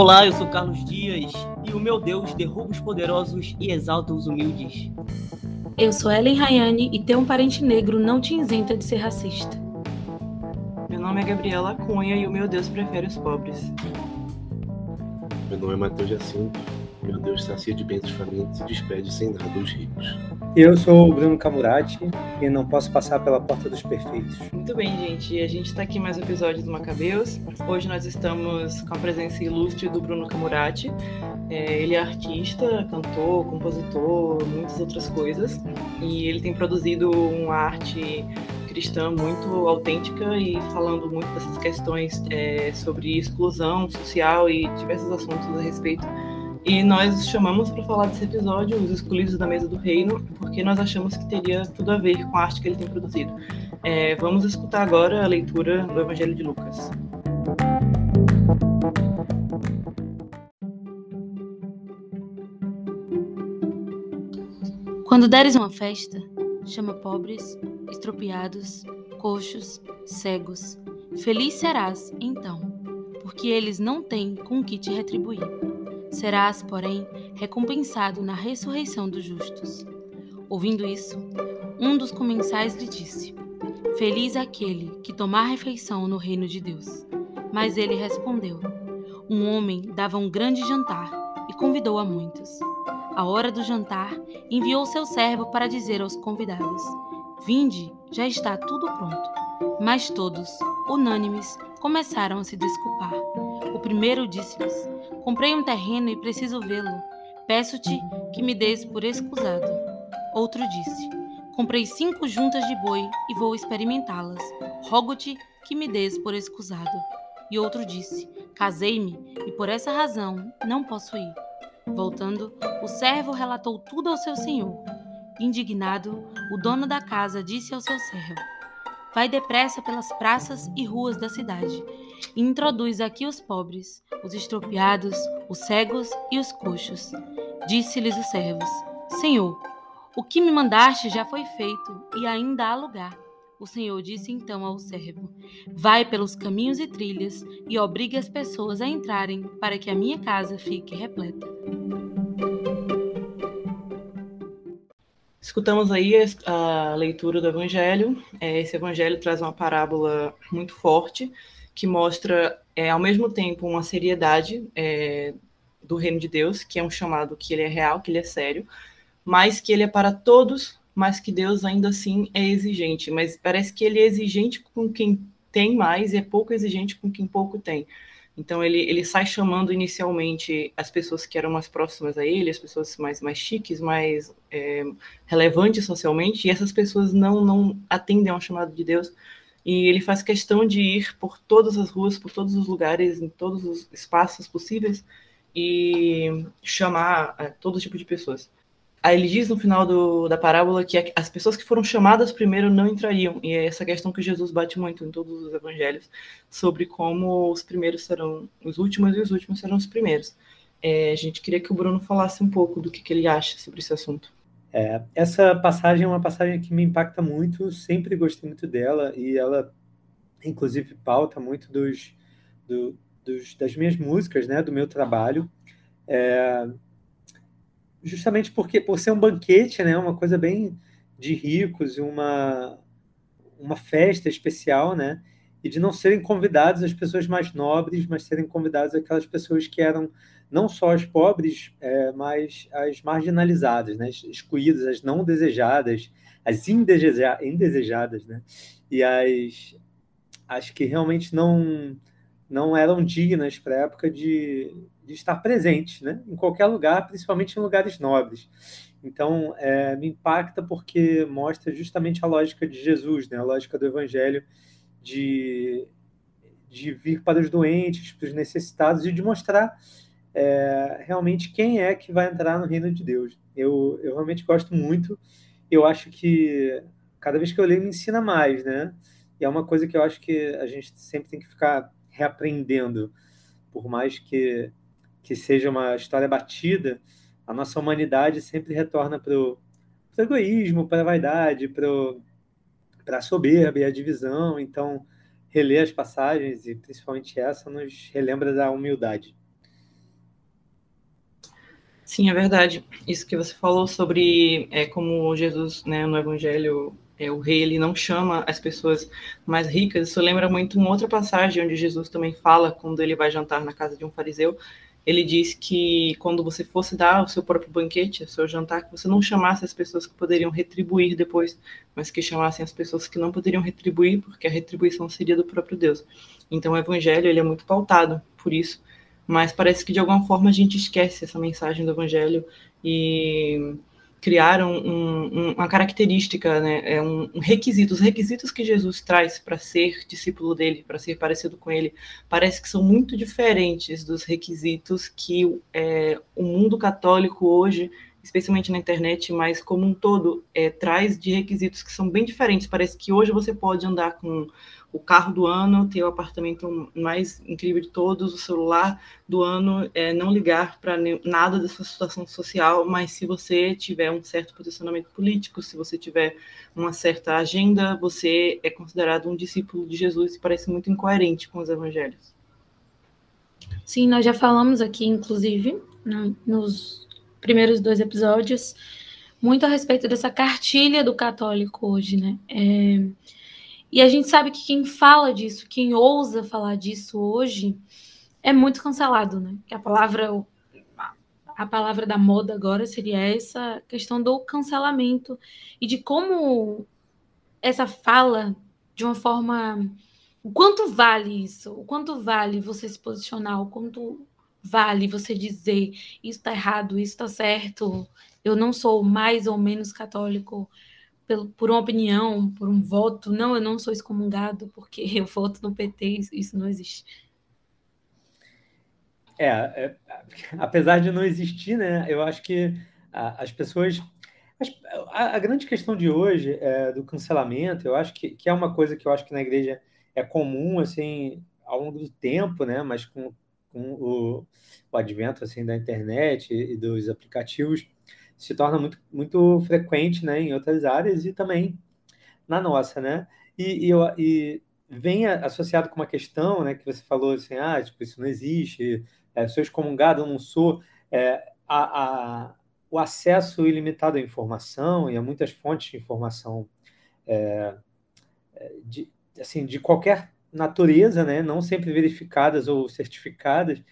Olá, eu sou Carlos Dias e o meu Deus derruba os poderosos e exalta os humildes. Eu sou Ellen Rayane e ter um parente negro não te isenta de ser racista. Meu nome é Gabriela Cunha e o meu Deus prefere os pobres. Meu nome é Matheus Jacinto. Meu Deus sacia de bens famintos e despede sem nada os ricos. Eu sou o Bruno Camurati e não posso passar pela porta dos perfeitos. Muito bem, gente. A gente está aqui mais um episódio do Macabeus. Hoje nós estamos com a presença ilustre do Bruno Camurati. É, ele é artista, cantor, compositor, muitas outras coisas. E ele tem produzido uma arte cristã muito autêntica e falando muito dessas questões é, sobre exclusão social e diversos assuntos a respeito e nós chamamos para falar desse episódio Os Escolhidos da Mesa do Reino, porque nós achamos que teria tudo a ver com a arte que ele tem produzido. É, vamos escutar agora a leitura do Evangelho de Lucas. Quando deres uma festa, chama pobres, estropiados, coxos, cegos. Feliz serás, então, porque eles não têm com que te retribuir Serás, porém, recompensado na ressurreição dos justos. Ouvindo isso, um dos comensais lhe disse: Feliz aquele que tomar refeição no reino de Deus. Mas ele respondeu: Um homem dava um grande jantar e convidou a muitos. À hora do jantar, enviou seu servo para dizer aos convidados: Vinde, já está tudo pronto. Mas todos, unânimes, começaram a se desculpar. O primeiro disse-lhes: Comprei um terreno e preciso vê-lo. Peço-te que me des por escusado. Outro disse: Comprei cinco juntas de boi e vou experimentá-las. Rogo-te que me des por escusado. E outro disse: Casei-me e por essa razão não posso ir. Voltando, o servo relatou tudo ao seu senhor. Indignado, o dono da casa disse ao seu servo: Vai depressa pelas praças e ruas da cidade e introduz aqui os pobres, os estropiados, os cegos e os coxos. Disse-lhes os servos: Senhor, o que me mandaste já foi feito e ainda há lugar. O Senhor disse então ao servo: Vai pelos caminhos e trilhas e obrigue as pessoas a entrarem para que a minha casa fique repleta. Escutamos aí a leitura do Evangelho. É, esse Evangelho traz uma parábola muito forte que mostra, é, ao mesmo tempo, uma seriedade é, do reino de Deus, que é um chamado que ele é real, que ele é sério, mas que ele é para todos, mas que Deus ainda assim é exigente. Mas parece que ele é exigente com quem tem mais e é pouco exigente com quem pouco tem. Então ele, ele sai chamando inicialmente as pessoas que eram mais próximas a ele, as pessoas mais, mais chiques, mais é, relevantes socialmente, e essas pessoas não, não atendem ao chamado de Deus, e ele faz questão de ir por todas as ruas, por todos os lugares, em todos os espaços possíveis e chamar é, todo tipo de pessoas. Aí ele diz no final do, da parábola que as pessoas que foram chamadas primeiro não entrariam, e é essa questão que Jesus bate muito em todos os evangelhos, sobre como os primeiros serão os últimos e os últimos serão os primeiros. É, a gente queria que o Bruno falasse um pouco do que, que ele acha sobre esse assunto. É, essa passagem é uma passagem que me impacta muito, sempre gostei muito dela e ela, inclusive, pauta muito dos, do, dos das minhas músicas, né, do meu trabalho, é, justamente porque por ser um banquete, né, uma coisa bem de ricos, uma uma festa especial, né, e de não serem convidados as pessoas mais nobres, mas serem convidadas aquelas pessoas que eram não só as pobres, é, mas as marginalizadas, né? as excluídas, as não desejadas, as indeseja indesejadas, né? e as, as que realmente não, não eram dignas para a época de, de estar presentes né? em qualquer lugar, principalmente em lugares nobres. Então, é, me impacta porque mostra justamente a lógica de Jesus, né? a lógica do Evangelho de, de vir para os doentes, para os necessitados e de mostrar é, realmente quem é que vai entrar no reino de Deus. Eu, eu realmente gosto muito. Eu acho que cada vez que eu leio me ensina mais, né? E é uma coisa que eu acho que a gente sempre tem que ficar reaprendendo, por mais que, que seja uma história batida, a nossa humanidade sempre retorna para o egoísmo, para a vaidade, para a soberba e a divisão. Então, reler as passagens, e principalmente essa, nos relembra da humildade. Sim, é verdade. Isso que você falou sobre é, como Jesus, né, no Evangelho, é, o rei ele não chama as pessoas mais ricas. Isso lembra muito uma outra passagem onde Jesus também fala quando ele vai jantar na casa de um fariseu. Ele diz que quando você fosse dar o seu próprio banquete, o seu jantar, que você não chamasse as pessoas que poderiam retribuir depois, mas que chamassem as pessoas que não poderiam retribuir, porque a retribuição seria do próprio Deus. Então o evangelho ele é muito pautado por isso mas parece que de alguma forma a gente esquece essa mensagem do Evangelho e criaram um, um, uma característica, né, é um, um, requisito, os requisitos que Jesus traz para ser discípulo dele, para ser parecido com ele, parece que são muito diferentes dos requisitos que é, o mundo católico hoje, especialmente na internet, mas como um todo, é, traz de requisitos que são bem diferentes. Parece que hoje você pode andar com o carro do ano, ter o apartamento mais incrível de todos, o celular do ano, é, não ligar para nada da sua situação social, mas se você tiver um certo posicionamento político, se você tiver uma certa agenda, você é considerado um discípulo de Jesus e parece muito incoerente com os evangelhos. Sim, nós já falamos aqui, inclusive, nos primeiros dois episódios, muito a respeito dessa cartilha do católico hoje, né? É e a gente sabe que quem fala disso, quem ousa falar disso hoje, é muito cancelado, né? Que a palavra a palavra da moda agora seria essa questão do cancelamento e de como essa fala de uma forma o quanto vale isso? O quanto vale você se posicionar? O quanto vale você dizer isso está errado, isso está certo? Eu não sou mais ou menos católico por uma opinião, por um voto. Não, eu não sou excomungado porque eu voto no PT, isso não existe. É, é apesar de não existir, né, eu acho que as pessoas. A, a grande questão de hoje é, do cancelamento, eu acho que, que é uma coisa que eu acho que na igreja é comum, assim, ao longo do tempo, né, mas com, com o, o advento assim da internet e dos aplicativos, se torna muito, muito frequente né, em outras áreas e também na nossa, né? E, e, e vem associado com uma questão, né, que você falou assim, ah, tipo, isso não existe, é, sou excomungado, não sou, é, a, a, o acesso ilimitado à informação e a muitas fontes de informação é, é de, assim, de qualquer natureza, né, não sempre verificadas ou certificadas,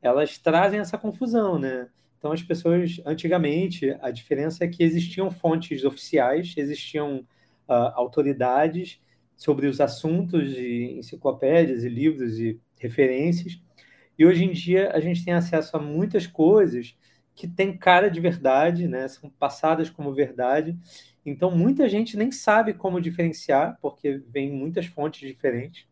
elas trazem essa confusão, né? Então, as pessoas, antigamente, a diferença é que existiam fontes oficiais, existiam uh, autoridades sobre os assuntos de enciclopédias e livros e referências. E hoje em dia a gente tem acesso a muitas coisas que têm cara de verdade, né? são passadas como verdade. Então, muita gente nem sabe como diferenciar, porque vem muitas fontes diferentes.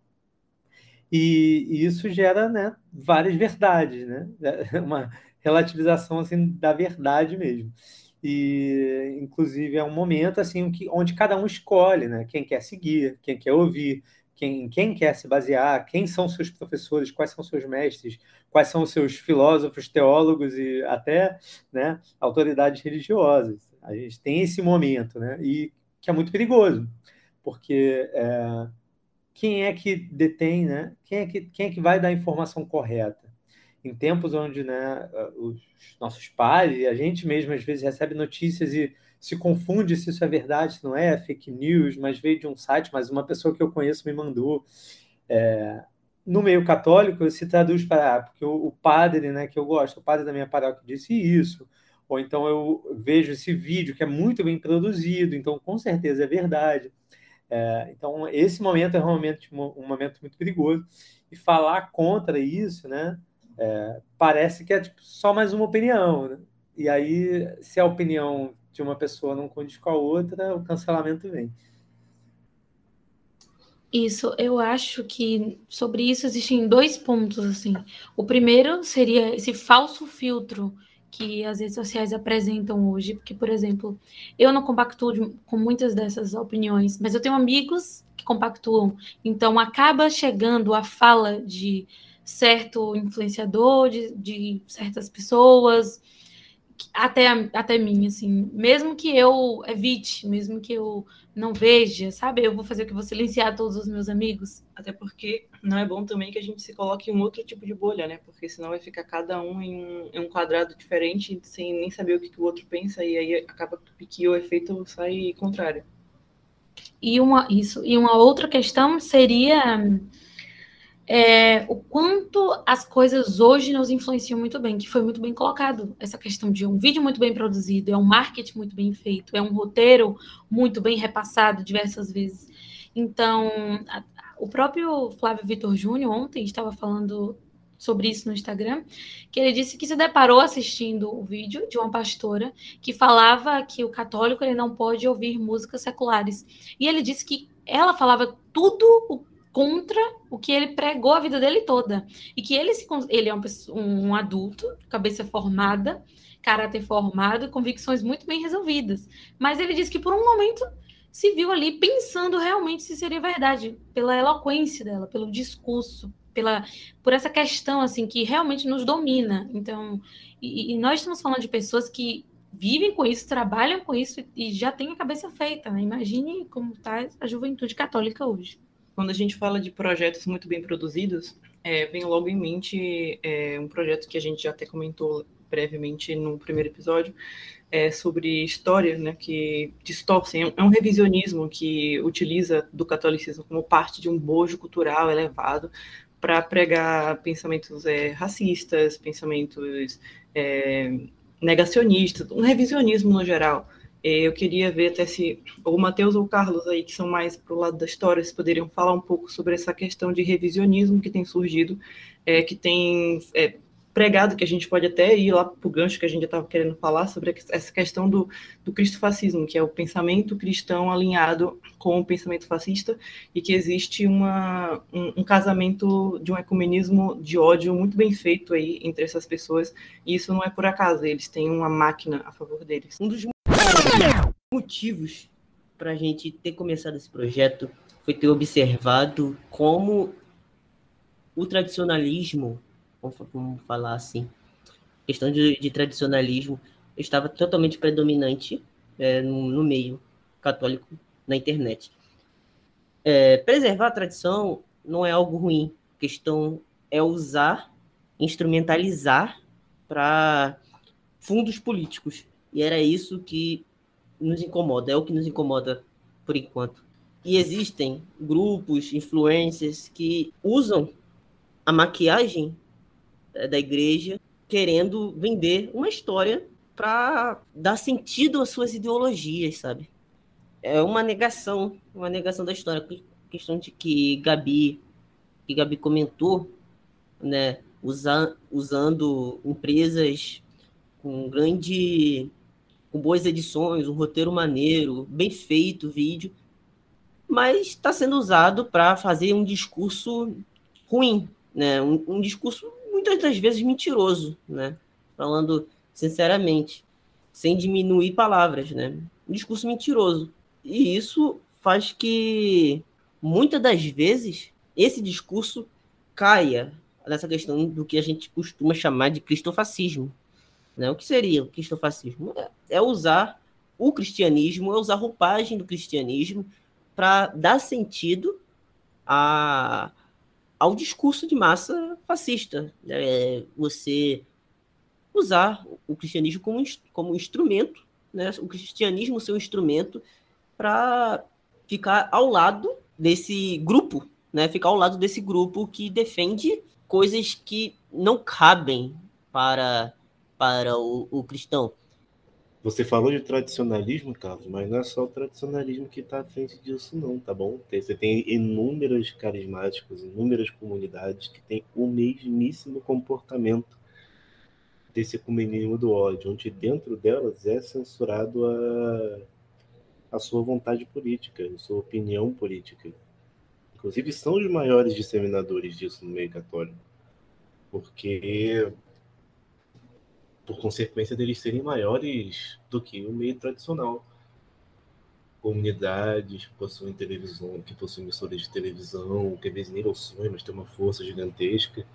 E, e isso gera né, várias verdades, né? Uma, relativização assim da verdade mesmo. E inclusive é um momento assim onde cada um escolhe, né? Quem quer seguir, quem quer ouvir, quem, quem quer se basear, quem são seus professores, quais são seus mestres, quais são seus filósofos, teólogos e até né, autoridades religiosas. A gente tem esse momento, né? E que é muito perigoso, porque é, quem é que detém, né? Quem é que, quem é que vai dar a informação correta? Em tempos onde né, os nossos pais e a gente mesmo às vezes recebe notícias e se confunde se isso é verdade, se não é, fake news, mas veio de um site, mas uma pessoa que eu conheço me mandou. É, no meio católico se traduz para porque o, o, padre, né, que eu gosto, o padre da minha paróquia disse isso, ou então eu vejo esse vídeo que é muito bem produzido, então com certeza é verdade. É, então esse momento é um momento, um momento muito perigoso e falar contra isso, né? É, parece que é tipo, só mais uma opinião. Né? E aí, se a opinião de uma pessoa não condiz com a outra, o cancelamento vem. Isso, eu acho que sobre isso existem dois pontos assim. O primeiro seria esse falso filtro que as redes sociais apresentam hoje, porque, por exemplo, eu não compactuo com muitas dessas opiniões, mas eu tenho amigos que compactuam. Então, acaba chegando a fala de certo influenciador, de, de certas pessoas até, até mim, assim, mesmo que eu evite, mesmo que eu não veja, sabe? Eu vou fazer o que vou silenciar todos os meus amigos. Até porque não é bom também que a gente se coloque em um outro tipo de bolha, né? Porque senão vai ficar cada um em um, em um quadrado diferente, sem nem saber o que, que, o outro pensa, e aí acaba que o efeito sai contrário. E uma, isso, e uma outra questão seria é, o quanto as coisas hoje nos influenciam muito bem, que foi muito bem colocado. Essa questão de um vídeo muito bem produzido, é um marketing muito bem feito, é um roteiro muito bem repassado diversas vezes. Então, a, o próprio Flávio Vitor Júnior ontem estava falando sobre isso no Instagram, que ele disse que se deparou assistindo o vídeo de uma pastora que falava que o católico ele não pode ouvir músicas seculares. E ele disse que ela falava tudo o contra o que ele pregou a vida dele toda. E que ele, se, ele é um, um adulto, cabeça formada, caráter formado, convicções muito bem resolvidas. Mas ele disse que por um momento se viu ali pensando realmente se seria verdade, pela eloquência dela, pelo discurso, pela por essa questão assim que realmente nos domina. Então, e, e nós estamos falando de pessoas que vivem com isso, trabalham com isso e já têm a cabeça feita. Né? Imagine como está a juventude católica hoje. Quando a gente fala de projetos muito bem produzidos, é, vem logo em mente é, um projeto que a gente já até comentou brevemente no primeiro episódio, é, sobre história, né, que distorcem. É um revisionismo que utiliza do catolicismo como parte de um bojo cultural elevado para pregar pensamentos é, racistas, pensamentos é, negacionistas, um revisionismo no geral. É, eu queria ver até se o Matheus ou o Carlos aí, que são mais para o lado da história, se poderiam falar um pouco sobre essa questão de revisionismo que tem surgido, é, que tem é, pregado, que a gente pode até ir lá para o gancho que a gente estava querendo falar, sobre essa questão do, do cristofascismo, que é o pensamento cristão alinhado com o pensamento fascista, e que existe uma, um, um casamento de um ecumenismo de ódio muito bem feito aí entre essas pessoas, e isso não é por acaso, eles têm uma máquina a favor deles. Um dos motivos para a gente ter começado esse projeto foi ter observado como o tradicionalismo, vamos falar assim, questão de, de tradicionalismo estava totalmente predominante é, no, no, meio católico na internet. É, preservar a tradição não é algo ruim, a questão é usar, instrumentalizar para fundos políticos. E era isso que nos incomoda, é o que nos incomoda por enquanto. E existem grupos, influencers que usam a maquiagem é, da igreja querendo vender uma história para dar sentido às suas ideologias, sabe? É uma negação, uma negação da história. A questão de que Gabi, que Gabi comentou, né, usa, usando empresas com grande com boas edições, um roteiro maneiro, bem feito o vídeo, mas está sendo usado para fazer um discurso ruim, né? Um, um, discurso muitas das vezes mentiroso, né? Falando sinceramente, sem diminuir palavras, né? Um discurso mentiroso. E isso faz que muitas das vezes esse discurso caia nessa questão do que a gente costuma chamar de cristofascismo, né? O que seria o cristofascismo? É, é usar o cristianismo, é usar a roupagem do cristianismo para dar sentido a, ao discurso de massa fascista. É você usar o cristianismo como, como instrumento, né? o cristianismo ser um instrumento para ficar ao lado desse grupo, né? ficar ao lado desse grupo que defende coisas que não cabem para para o, o cristão. Você falou de tradicionalismo, Carlos, mas não é só o tradicionalismo que está à frente disso, não, tá bom? Você tem inúmeros carismáticos, inúmeras comunidades que têm o mesmíssimo comportamento desse ecumenismo do ódio, onde dentro delas é censurado a, a sua vontade política, a sua opinião política. Inclusive, são os maiores disseminadores disso no meio católico. Porque por consequência deles serem maiores do que o meio tradicional. Comunidades que possuem televisão, que possuem emissoras de televisão, que às vezes nem sonho, mas tem uma força gigantesca.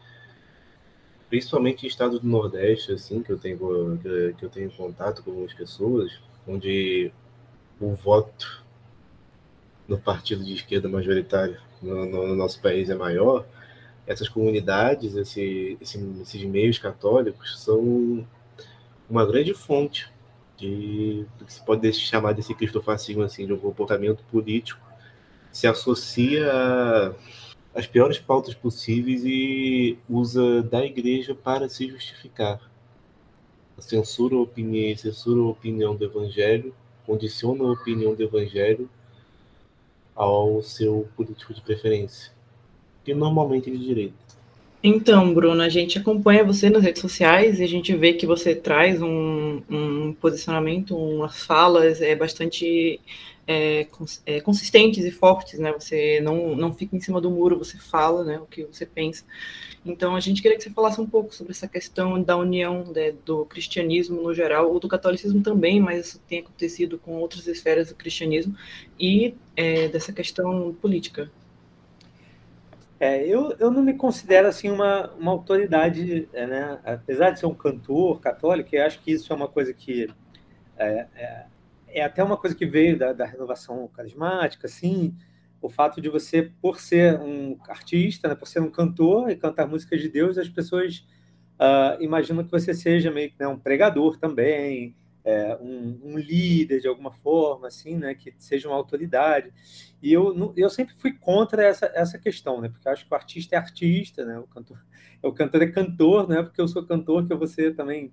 principalmente em estados do Nordeste, assim, que eu tenho que eu tenho contato com algumas pessoas, onde o voto no partido de esquerda majoritário no, no nosso país é maior, essas comunidades, esse, esse, esses meios católicos são uma grande fonte de que se pode chamar desse cristofascismo assim, de um comportamento político, se associa às piores pautas possíveis e usa da igreja para se justificar. Censura a opinião, censura a opinião do evangelho, condiciona a opinião do evangelho ao seu político de preferência que normalmente é de direita. Então, Bruno, a gente acompanha você nas redes sociais e a gente vê que você traz um, um posicionamento, umas falas é, bastante é, cons é, consistentes e fortes, né? Você não, não fica em cima do muro, você fala né, o que você pensa. Então, a gente queria que você falasse um pouco sobre essa questão da união né, do cristianismo no geral, ou do catolicismo também, mas isso tem acontecido com outras esferas do cristianismo, e é, dessa questão política. É, eu, eu não me considero assim uma, uma autoridade, é, né? apesar de ser um cantor católico, eu acho que isso é uma coisa que é, é, é até uma coisa que veio da, da, renovação carismática, assim, o fato de você, por ser um artista, né, por ser um cantor e cantar músicas de Deus, as pessoas uh, imaginam que você seja meio que né, um pregador também, é, um, um, líder de alguma forma, assim, né, que seja uma autoridade. E eu, eu sempre fui contra essa, essa questão, né, porque eu acho que o artista é artista, né, o cantor, o cantor é cantor, né, porque eu sou cantor, que eu vou ser também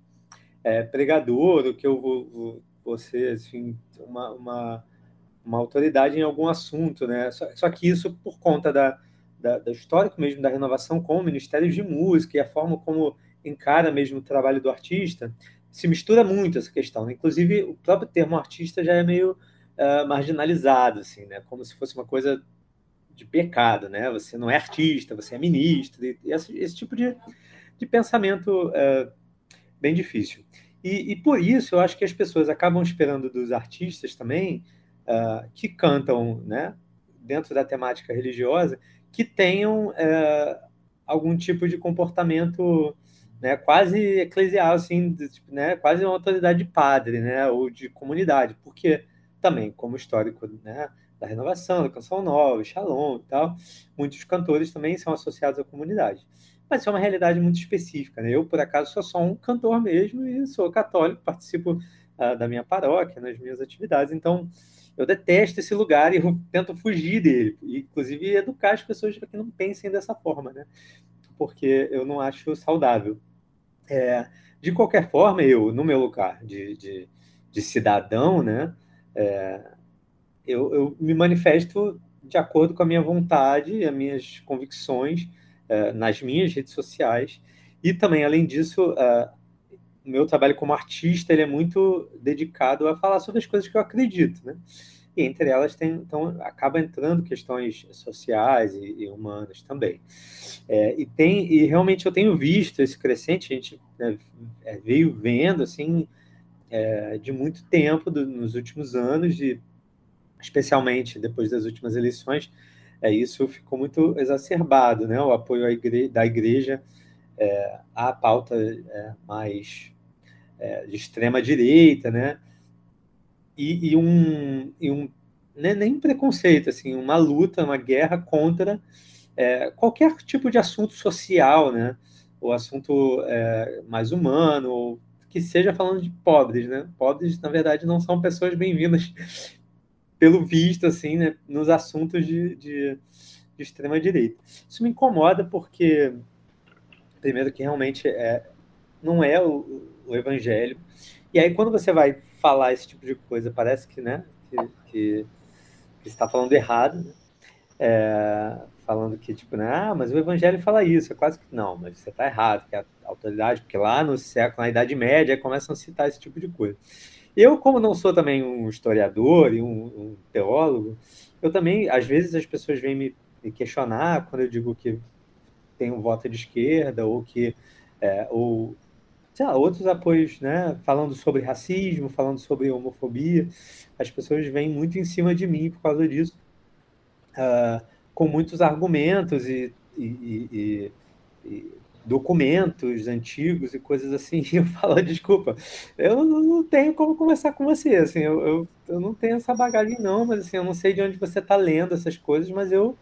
é, pregador, que eu vou, vou, vou ser, assim, uma, uma, uma, autoridade em algum assunto, né, só, só que isso por conta da, da, do histórico mesmo da renovação com o Ministério de Música e a forma como encara mesmo o trabalho do artista, se mistura muito essa questão. Né? Inclusive, o próprio termo artista já é meio uh, marginalizado, assim, né? Como se fosse uma coisa de pecado, né? Você não é artista, você é ministro, e esse, esse tipo de, de pensamento uh, bem difícil. E, e, por isso eu acho que as pessoas acabam esperando dos artistas também uh, que cantam, né? Dentro da temática religiosa, que tenham algum tipo de comportamento né, quase eclesial, assim, tipo, né, quase uma autoridade de padre, né, ou de comunidade, porque também, como histórico, né, da renovação, da canção nova, Shalom e tal, muitos cantores também são associados à comunidade. Mas é uma realidade muito específica, né? Eu, por acaso, sou só um cantor mesmo e sou católico, participo uh, da minha paróquia, nas minhas atividades, então eu detesto esse lugar e eu tento fugir dele, e, inclusive educar as pessoas para que não pensem dessa forma, né? Porque eu não acho saudável. É, de qualquer forma, eu, no meu lugar de, de, de cidadão, né, é, eu, eu, me manifesto de acordo com a minha vontade as minhas convicções é, nas minhas redes sociais. E também, além disso, é, o meu trabalho como artista ele é muito dedicado a falar sobre as coisas que eu acredito. Né? E entre elas tem, então acaba entrando questões sociais e, e humanas também. É, e tem e realmente eu tenho visto esse crescente, a gente né, é, veio vendo assim é, de muito tempo do, nos últimos anos, de, especialmente depois das últimas eleições, é, isso ficou muito exacerbado, né? O apoio igre da igreja é, à pauta é, mais é, de extrema direita, né? E, e um, e um né, nem preconceito, assim, uma luta, uma guerra contra é, qualquer tipo de assunto social, né? Ou assunto é, mais humano, ou que seja falando de pobres, né? Pobres, na verdade, não são pessoas bem-vindas, pelo visto, assim, né? Nos assuntos de, de, de extrema-direita. Isso me incomoda porque, primeiro, que realmente é, não é o, o evangelho. E aí, quando você vai falar esse tipo de coisa, parece que, né, que, que, que está falando errado, né? é, falando que, tipo, né, ah, mas o evangelho fala isso, é quase que, não, mas você está errado, que a autoridade, porque lá no século, na Idade Média, começam a citar esse tipo de coisa. Eu, como não sou também um historiador e um, um teólogo, eu também, às vezes, as pessoas vêm me, me questionar quando eu digo que tem um voto de esquerda ou que é, ou sei lá, outros apoios, né, falando sobre racismo, falando sobre homofobia, as pessoas vêm muito em cima de mim por causa disso, uh, com muitos argumentos e, e, e, e documentos antigos e coisas assim, e eu falo, desculpa, eu não tenho como conversar com você, assim, eu, eu, eu não tenho essa bagagem não, mas assim, eu não sei de onde você está lendo essas coisas, mas eu,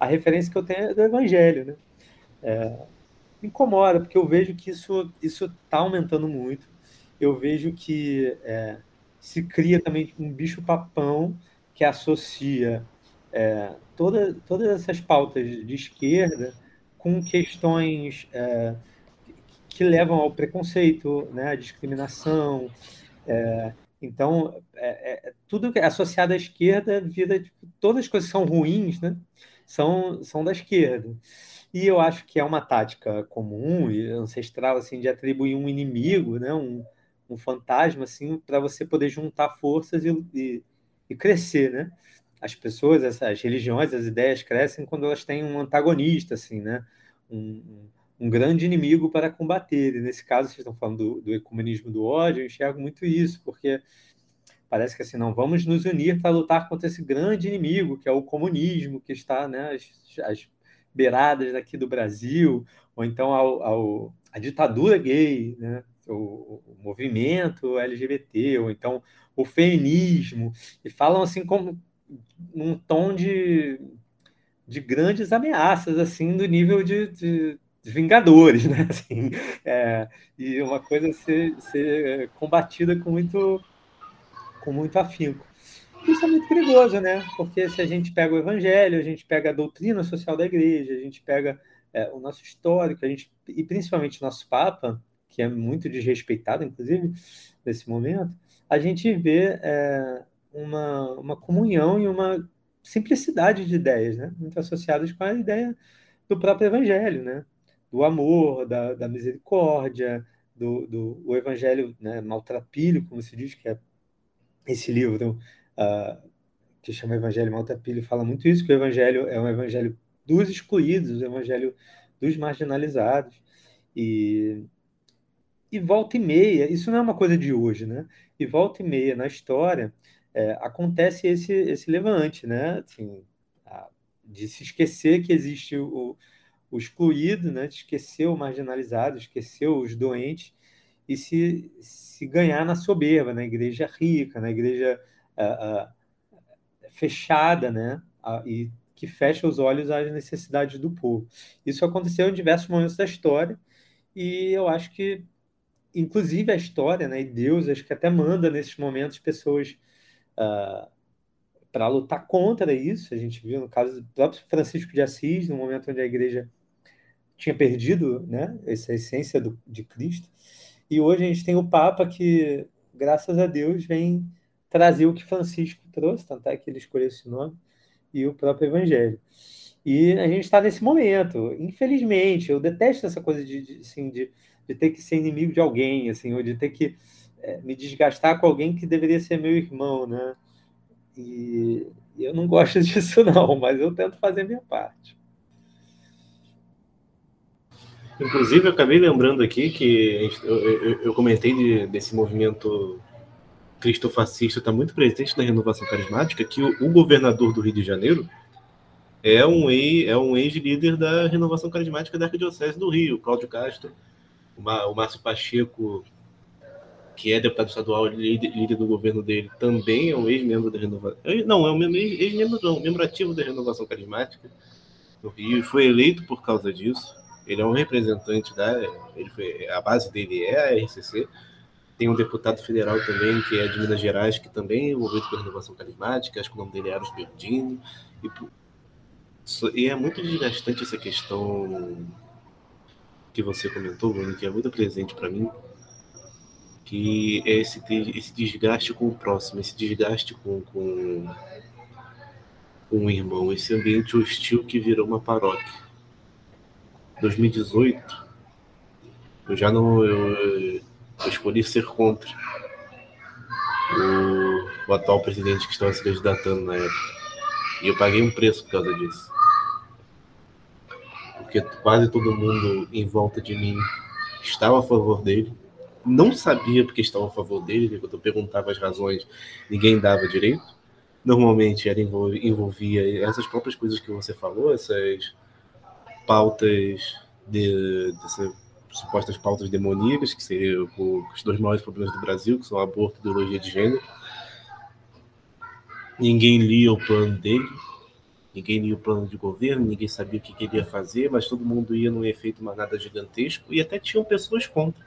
a referência que eu tenho é do Evangelho, né? É, incomoda, porque eu vejo que isso está aumentando muito, eu vejo que é, se cria também um bicho-papão que associa é, toda, todas essas pautas de esquerda com questões é, que levam ao preconceito, né, à discriminação. É, então, é, é tudo que é associado à esquerda vira tipo, todas as coisas que são ruins, né, são, são da esquerda. E eu acho que é uma tática comum e ancestral assim de atribuir um inimigo, né, um, um fantasma assim para você poder juntar forças e, e, e crescer, né? as pessoas, as religiões, as ideias crescem quando elas têm um antagonista, assim, né? Um, um grande inimigo para combater. E nesse caso, vocês estão falando do, do, ecumenismo do ódio, eu enxergo muito isso, porque parece que assim, não vamos nos unir para lutar contra esse grande inimigo, que é o comunismo, que está né, às, às beiradas daqui do Brasil, ou então ao, ao a ditadura gay, né? O, o, movimento LGBT, ou então o feminismo, e falam assim como num tom de, de grandes ameaças, assim, do nível de, de, de Vingadores, né? Assim, é, e uma coisa ser, ser combatida com muito, com muito afinco. Isso é muito perigoso, né? Porque se a gente pega o Evangelho, a gente pega a doutrina social da Igreja, a gente pega é, o nosso histórico, a gente, e principalmente nosso Papa, que é muito desrespeitado, inclusive, nesse momento, a gente vê é, uma, uma comunhão e uma simplicidade de ideias, né? muito associadas com a ideia do próprio evangelho, né? do amor, da, da misericórdia, do, do o evangelho né, maltrapilho, como se diz, que é esse livro uh, que chama Evangelho Maltrapilho, fala muito isso, que o evangelho é um evangelho dos excluídos, o evangelho dos marginalizados, e, e volta e meia, isso não é uma coisa de hoje, né? E volta e meia na história, é, acontece esse, esse levante, né? Assim, de se esquecer que existe o, o excluído, né? de esquecer o marginalizado, esquecer os doentes e se, se ganhar na soberba, na igreja rica, na igreja fechada, né? e que fecha os olhos às necessidades do povo. Isso aconteceu em diversos momentos da história e eu acho que, inclusive a história, né? E Deus, acho que até manda nesses momentos pessoas uh, ah, para lutar contra isso. A gente viu no caso do próprio Francisco de Assis, no momento onde a igreja tinha perdido né, essa essência do, de Cristo. E hoje a gente tem o Papa que, graças a Deus, vem trazer o que Francisco trouxe, tanto é que ele escolheu esse nome, e o próprio Evangelho. E a gente está nesse momento, infelizmente, eu detesto essa coisa de, de, assim, de, de ter que ser inimigo de alguém, assim, ou de ter que é, me desgastar com alguém que deveria ser meu irmão, né? E, eu não gosto disso não, mas eu tento fazer minha parte. Inclusive, eu acabei lembrando aqui que eu, eu, eu comentei de, desse movimento cristofascista está muito presente na renovação carismática, que o, o, governador do Rio de Janeiro é um, ex, é um ex-líder da renovação carismática da Arquidiocese do Rio, Cláudio Castro. O, o Márcio Pacheco que é deputado estadual, líder, líder do governo dele, também é um ex-membro da renovação. Não, é um ex-membro, não, membro ativo da renovação carismática no Rio, foi eleito por causa disso. Ele é um representante da. Ele foi, a base dele é a RCC. Tem um deputado federal também, que é de Minas Gerais, que também é envolvido com a renovação carismática, acho que o nome dele é Aros Berdini. E, e é muito desgastante essa questão que você comentou, Bruno, que é muito presente para mim, que é esse, esse desgaste com o próximo, esse desgaste com, com, com o irmão, esse ambiente hostil que virou uma paróquia. 2018, eu já não. Eu, eu escolhi ser contra o, o, atual presidente que estava se candidatando na época. E eu paguei um preço por causa disso. Porque quase todo mundo em volta de mim estava a favor dele não sabia porque estavam a favor dele, quando eu perguntava as razões, ninguém dava direito. Normalmente era envolvia essas próprias coisas que você falou, essas pautas de, dessas supostas pautas demoníacas, que seriam os dois maiores problemas do Brasil, que são aborto e ideologia de gênero. Ninguém lia o plano dele, ninguém lia o plano de governo, ninguém sabia o que queria fazer, mas todo mundo ia num efeito manada gigantesco e até tinham pessoas contra.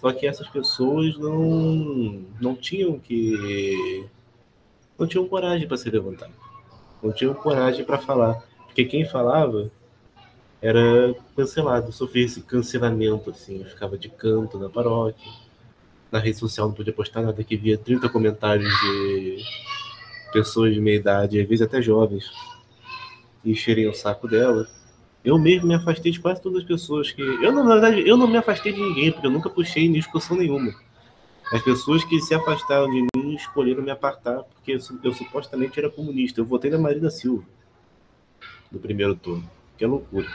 Só que essas pessoas não, não tinham que. não tinham coragem para se levantar. Não tinham coragem para falar. Porque quem falava era cancelado, sofria esse cancelamento, assim, ficava de canto na paróquia. Na rede social não podia postar nada que via 30 comentários de pessoas de meia idade, às vezes até jovens, e encherem o saco dela. Eu mesmo me afastei de quase todas as pessoas que. Eu, na verdade, eu não me afastei de ninguém, porque eu nunca puxei em discussão nenhuma. As pessoas que se afastaram de mim escolheram me apartar, porque eu, eu supostamente era comunista. Eu votei na Marina Silva no primeiro turno. Que loucura.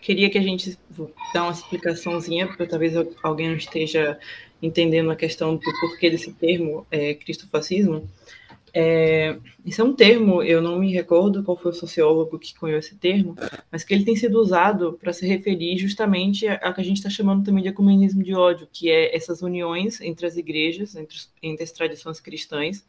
Queria que a gente dá uma explicaçãozinha, porque talvez alguém não esteja entendendo a questão do porquê desse termo é, cristofascismo. É, isso é um termo, eu não me recordo qual foi o sociólogo que cunhou esse termo, mas que ele tem sido usado para se referir justamente a que a gente está chamando também de ecumenismo de ódio, que é essas uniões entre as igrejas, entre, entre as tradições cristãs,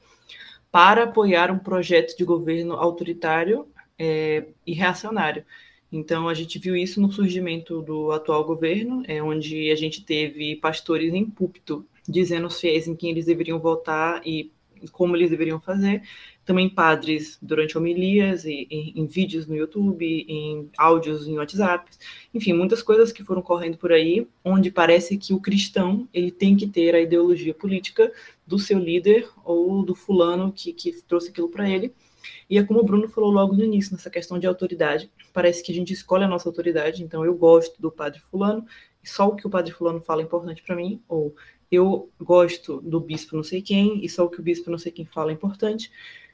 para apoiar um projeto de governo autoritário é, e reacionário. Então, a gente viu isso no surgimento do atual governo, é, onde a gente teve pastores em púlpito dizendo aos fiéis em quem eles deveriam votar e como eles deveriam fazer. Também padres durante homilias, e, em, em vídeos no YouTube, em áudios em WhatsApp. Enfim, muitas coisas que foram correndo por aí, onde parece que o cristão ele tem que ter a ideologia política do seu líder ou do fulano que, que trouxe aquilo para ele e é como o Bruno falou logo no início, nessa questão de autoridade. Parece que a gente escolhe a nossa autoridade, então eu gosto do padre fulano, só o que o padre fulano fala é importante para mim, ou eu gosto do bispo não sei quem, e só o que o bispo não sei quem fala é importante.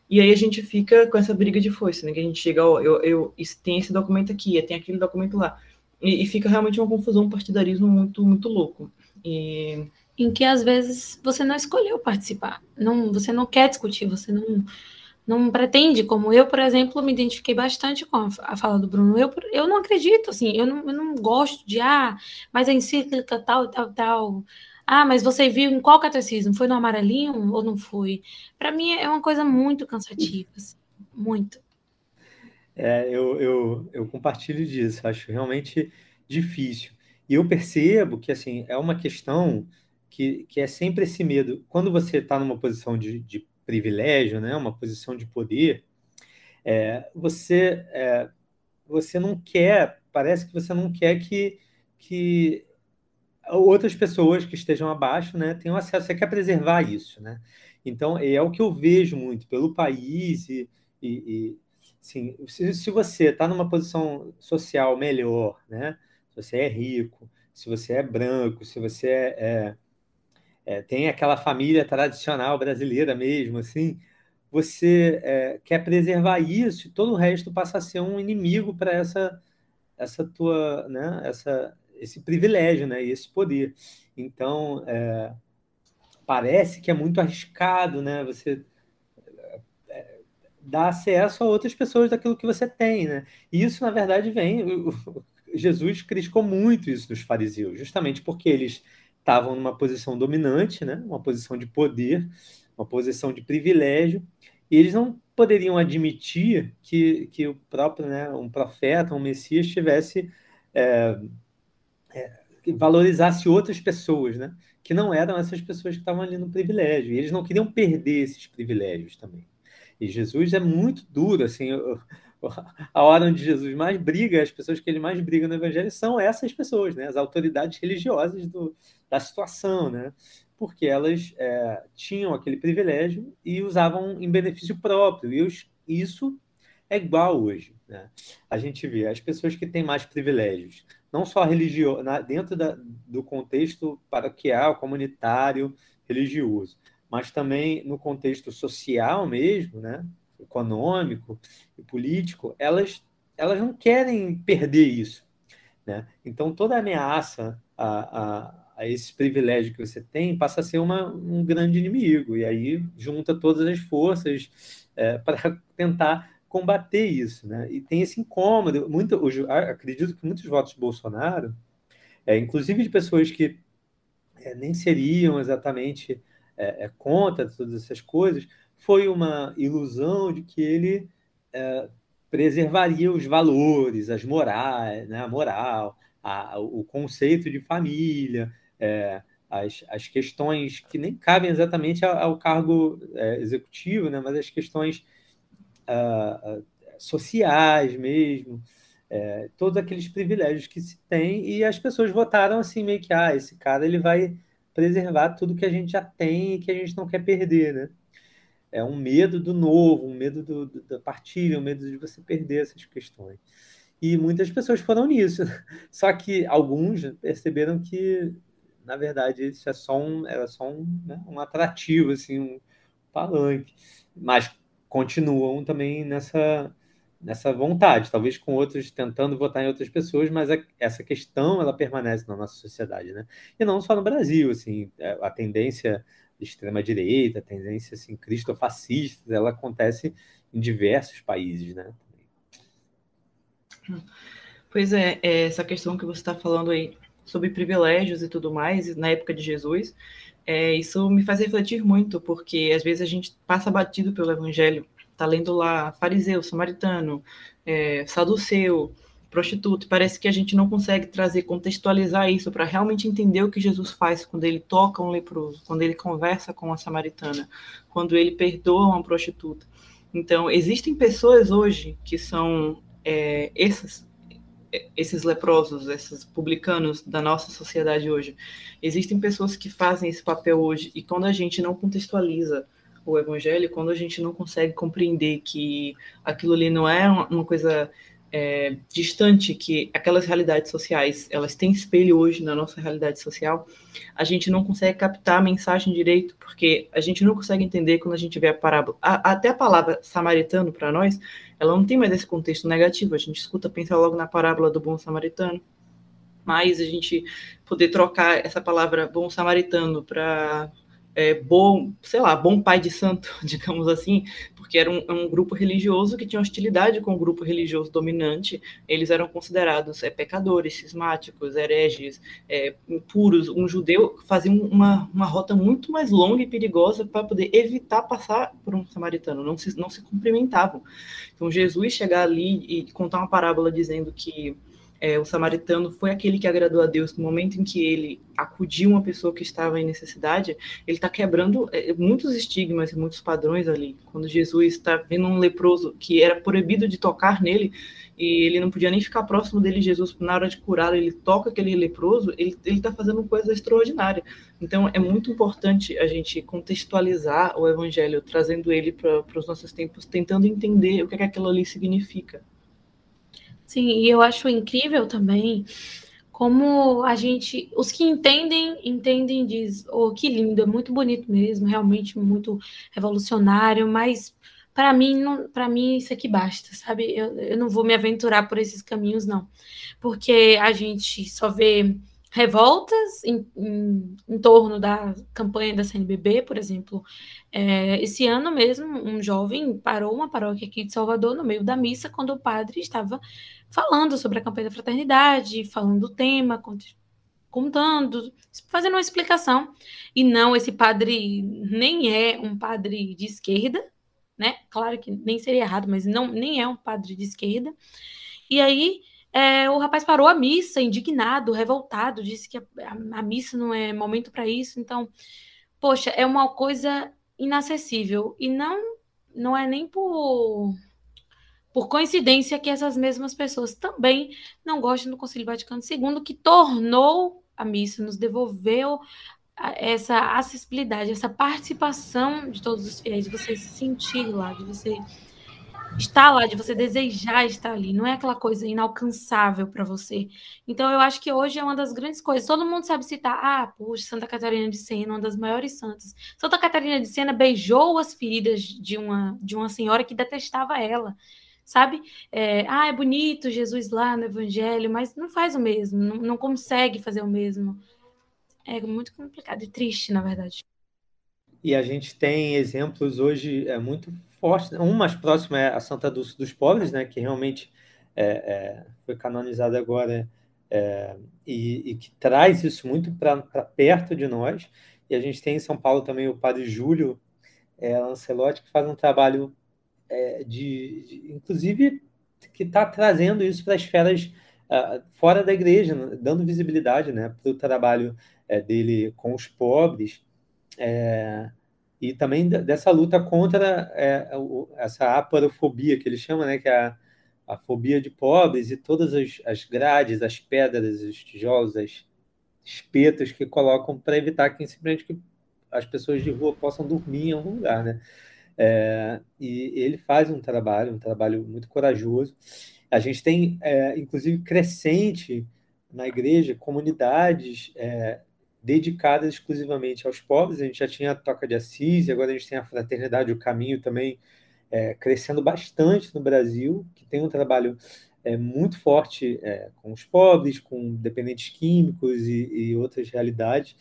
E aí a gente fica com essa briga de foice, né? Que a gente chega, ó, eu, eu tem esse documento aqui, tem aquele documento lá. E, e fica realmente uma confusão, um partidarismo muito, muito louco. E em que às vezes você não escolheu participar, não, você não quer discutir, você não não pretende, como eu, por exemplo, me identifiquei bastante com a, fala do Bruno. Eu, eu não acredito, assim, eu não, eu não gosto de, ah, mas a encíclica tal, tal, tal. Ah, mas você viu em qual catecismo? Foi no amarelinho ou não foi? Para mim é uma coisa muito cansativa, assim, muito. É, eu, eu, eu compartilho disso, acho realmente difícil. E eu percebo que, assim, é uma questão que, que é sempre esse medo. Quando você está numa posição de, de privilégio, né, uma posição de poder, é, você, é, você não quer, parece que você não quer que, que outras pessoas que estejam abaixo né, tenham acesso, você quer preservar isso. Né? Então, é o que eu vejo muito pelo país e, e, e sim, se, se você está numa posição social melhor, né, se você é rico, se você é branco, se você é, é é, tem aquela família tradicional brasileira mesmo, assim, você é, quer preservar isso e todo o resto passa a ser um inimigo para essa essa tua, né, essa esse privilégio, né, e esse poder. Então, é, parece que é muito arriscado, né, você é, dar acesso a outras pessoas daquilo que você tem, né? E isso, na verdade, vem. Jesus criticou muito isso dos fariseus, justamente porque eles estavam numa posição dominante, né? uma posição de poder, uma posição de privilégio, e eles não poderiam admitir que, que o próprio, né, um profeta, um Messias, tivesse é, é, valorizasse outras pessoas, né? que não eram essas pessoas que estavam ali no privilégio. E eles não queriam perder esses privilégios também. E Jesus é muito duro, assim, eu, a hora onde Jesus mais briga, as pessoas que ele mais briga no Evangelho são essas pessoas, né? as autoridades religiosas do, da situação, né? porque elas é, tinham aquele privilégio e usavam em benefício próprio. E os, isso é igual hoje. Né? A gente vê as pessoas que têm mais privilégios, não só religioso, dentro da, do contexto paroquial, comunitário, religioso, mas também no contexto social mesmo, né? econômico e político, elas, elas não querem perder isso. Né? Então, toda ameaça a, a, a esses privilégios que você tem, passa a ser uma, um grande inimigo. E aí junta todas as forças é, para tentar combater isso. Né? E tem esse incômodo. Muito, acredito que muitos votos de Bolsonaro, é, inclusive de pessoas que é, nem seriam exatamente é, é, contra todas essas coisas, foi uma ilusão de que ele é, preservaria os valores, as morais, né, a moral, a, o conceito de família, é, as, as questões que nem cabem exatamente ao, ao cargo executivo, né, mas as questões sociais mesmo, é, todos aqueles privilégios que se tem, e as pessoas votaram assim, meio que, ah, esse cara ele vai preservar tudo que a gente já tem e que a gente não quer perder, né? É um medo do novo, um medo do, do, da partilha, um medo de você perder essas questões. E muitas pessoas foram nisso. Só que alguns perceberam que, na verdade, isso é só um, era só um, né, um atrativo, assim, um palanque. Mas continuam também nessa, nessa vontade, talvez com outros tentando votar em outras pessoas, mas a, essa questão ela permanece na nossa sociedade, né? E não só no Brasil, assim, é, a tendência de extrema direita, a tendência assim cristofascista, ela acontece em diversos países, né? Pois é, é essa questão que você está falando aí sobre privilégios e tudo mais na época de Jesus, é, isso me faz refletir muito, porque às vezes a gente passa batido pelo Evangelho tá lendo lá fariseu, samaritano, é, saduceu, prostituta, e parece que a gente não consegue trazer, contextualizar isso para realmente entender o que Jesus faz quando ele toca um leproso, quando ele conversa com uma samaritana, quando ele perdoa uma prostituta. Então, existem pessoas hoje que são é, esses, esses leprosos, esses publicanos da nossa sociedade hoje. Existem pessoas que fazem esse papel hoje, e quando a gente não contextualiza o evangelho quando a gente não consegue compreender que aquilo ali não é uma coisa é, distante, que aquelas realidades sociais elas têm espelho hoje na nossa realidade social, a gente não consegue captar a mensagem direito, porque a gente não consegue entender quando a gente vê a parábola. A, até a palavra samaritano para nós, ela não tem mais esse contexto negativo. A gente escuta pensar logo na parábola do bom samaritano, mas a gente poder trocar essa palavra bom samaritano para é, bom, sei lá, bom pai de santo, digamos assim, porque era um, um, grupo religioso que tinha hostilidade com o grupo religioso dominante, eles eram considerados é, pecadores, cismáticos, hereges, é, impuros. Um judeu fazia uma, uma rota muito mais longa e perigosa para poder evitar passar por um samaritano, não se, não se cumprimentavam. Então, Jesus chegar ali e contar uma parábola dizendo que é, o samaritano foi aquele que agradou a Deus no momento em que ele acudiu uma pessoa que estava em necessidade, ele está quebrando é, muitos estigmas e muitos padrões ali. Quando Jesus está vendo um leproso que era proibido de tocar nele, e ele não podia nem ficar próximo dele, Jesus, na hora de curá-lo, ele toca aquele leproso, ele está fazendo coisa extraordinária. Então, é muito importante a gente contextualizar o evangelho, trazendo ele para os nossos tempos, tentando entender o que, é que aquilo ali significa. Sim, e eu acho incrível também como a gente, os que entendem, entendem, diz, oh, que lindo, é muito bonito mesmo, realmente muito revolucionário, mas para mim, para mim isso aqui basta, sabe? Eu, eu não vou me aventurar por esses caminhos, não, porque a gente só vê revoltas em, em, em, torno da campanha da CNBB, por exemplo. É, esse ano mesmo, um jovem parou uma paróquia aqui de Salvador no meio da missa, quando o padre estava falando sobre a campanha da fraternidade, falando do tema, contando, fazendo uma explicação. E não, esse padre nem é um padre de esquerda, né? Claro que nem seria errado, mas não nem é um padre de esquerda. E aí é, o rapaz parou a missa, indignado, revoltado, disse que a, a, missa não é momento para isso. Então, poxa, é uma coisa inacessível e não não é nem por por coincidência que essas mesmas pessoas também não gostam do Concílio Vaticano II, que tornou a missa, nos devolveu essa acessibilidade, essa participação de todos os fiéis, de você se sentir lá, de você estar lá, de você desejar estar ali, não é aquela coisa inalcançável para você. Então, eu acho que hoje é uma das grandes coisas. Todo mundo sabe citar, ah, poxa, Santa Catarina de Sena, uma das maiores santas. Santa Catarina de Sena beijou as feridas de uma, de uma senhora que detestava ela sabe? É, ah, é bonito Jesus lá no Evangelho, mas não faz o mesmo, não, não consegue fazer o mesmo. É muito complicado e triste, na verdade. E a gente tem exemplos hoje é, muito fortes. Um mais próximo é a Santa Dulce dos Pobres, né, que realmente é, é, foi canonizada agora é, e, e, que traz isso muito para perto de nós. E a gente tem em São Paulo também o Padre Júlio é, Lancelotti, que faz um trabalho é, de, de, inclusive, que está trazendo isso para as esferas uh, fora da igreja, dando visibilidade né, para o trabalho é, dele com os pobres. É, e também dessa luta contra é, essa aparofobia que ele chama, né, que é a, a fobia de pobres e todas as, as grades, as pedras, os tijolos, as espetos que colocam para evitar que simplesmente que as pessoas de rua possam dormir em algum lugar, né? É, e ele faz um trabalho, um trabalho muito corajoso. A gente tem, é, inclusive, crescente na igreja comunidades é, dedicadas exclusivamente aos pobres. A gente já tinha a Toca de Assis, e agora a gente tem a Fraternidade, o Caminho também é, crescendo bastante no Brasil, que tem um trabalho é, muito forte é, com os pobres, com dependentes químicos e, e outras realidades.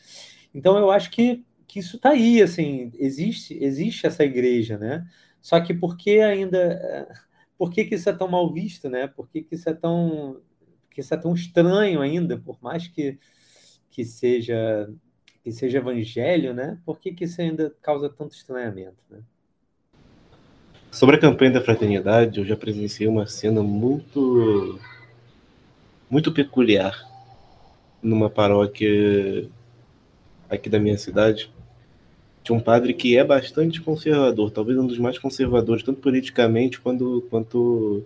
Então, eu acho que, que isso está aí, assim, existe, existe essa igreja, né? Só que por que ainda... É, por que, que isso é tão mal visto, né? Por que, que isso é tão que isso é tão estranho ainda, por mais que que seja que seja evangelho, né? Por que, que isso ainda causa tanto estranhamento, né? Sobre a campanha da fraternidade, eu já presenciei uma cena muito muito peculiar numa paróquia aqui da minha cidade. Tinha um padre que é bastante conservador, talvez um dos mais conservadores, tanto politicamente quanto, quanto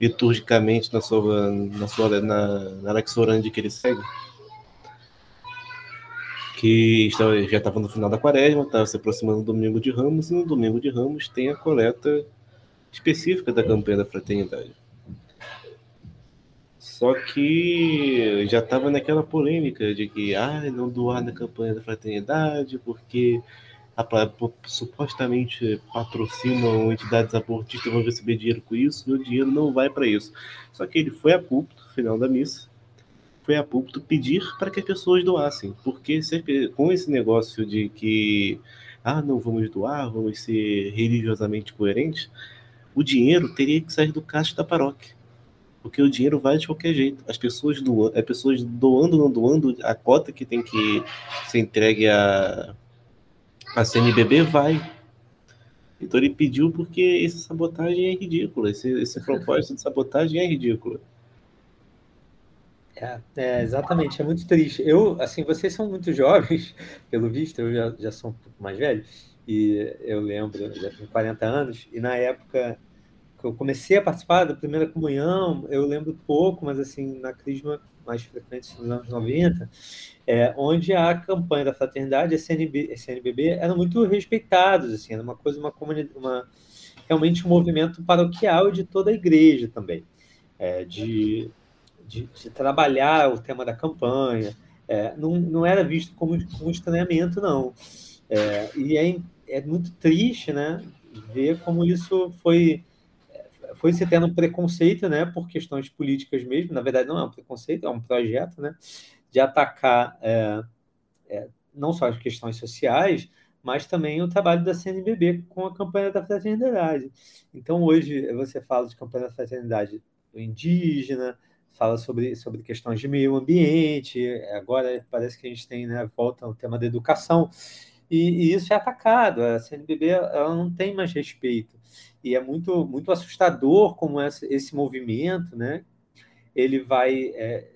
liturgicamente na sua na sua na, na que ele segue que já estava no final da quaresma, estava se aproximando do domingo de Ramos, e no domingo de Ramos tem a coleta específica da campanha da fraternidade. Só que já estava naquela polêmica de que ah, não doar na campanha da fraternidade, porque a, supostamente patrocinam entidades abortistas vão receber dinheiro com isso, e o dinheiro não vai para isso. Só que ele foi a púlpito, final da missa, foi a púlpito pedir para que as pessoas doassem, porque com esse negócio de que ah, não vamos doar, vamos ser religiosamente coerentes, o dinheiro teria que sair do caixa da paróquia. Porque o dinheiro vai de qualquer jeito. As pessoas doando, as pessoas doando não doando, a cota que tem que ser entregue a, a CNBB vai. Então ele pediu porque essa sabotagem é ridícula, esse, esse propósito de sabotagem é ridículo. É, é, exatamente, é muito triste. Eu, assim, vocês são muito jovens, pelo visto, eu já, já sou um pouco mais velho, e eu lembro, já tenho 40 anos, e na época que eu comecei a participar da primeira comunhão, eu lembro pouco, mas assim, na Crisma mais frequente nos anos 90, é, onde a campanha da fraternidade e CNBB eram muito respeitados, assim, era uma coisa, uma comunidade, uma, realmente um movimento paroquial de toda a igreja também, é, de de, de trabalhar o tema da campanha. É, não, não era visto como, como estranhamento, não. É, e é, é muito triste né, ver como isso foi, foi se tendo um preconceito né, por questões políticas mesmo. Na verdade, não é um preconceito, é um projeto né, de atacar é, é, não só as questões sociais, mas também o trabalho da CNBB com a campanha da fraternidade. Então, hoje, você fala de campanha da fraternidade indígena, fala sobre, sobre questões de meio ambiente, agora parece que a gente tem, né, volta ao tema da educação, e, e, isso é atacado, a CNBB ela não tem mais respeito, e é muito, muito assustador como esse, esse movimento, né, ele vai é,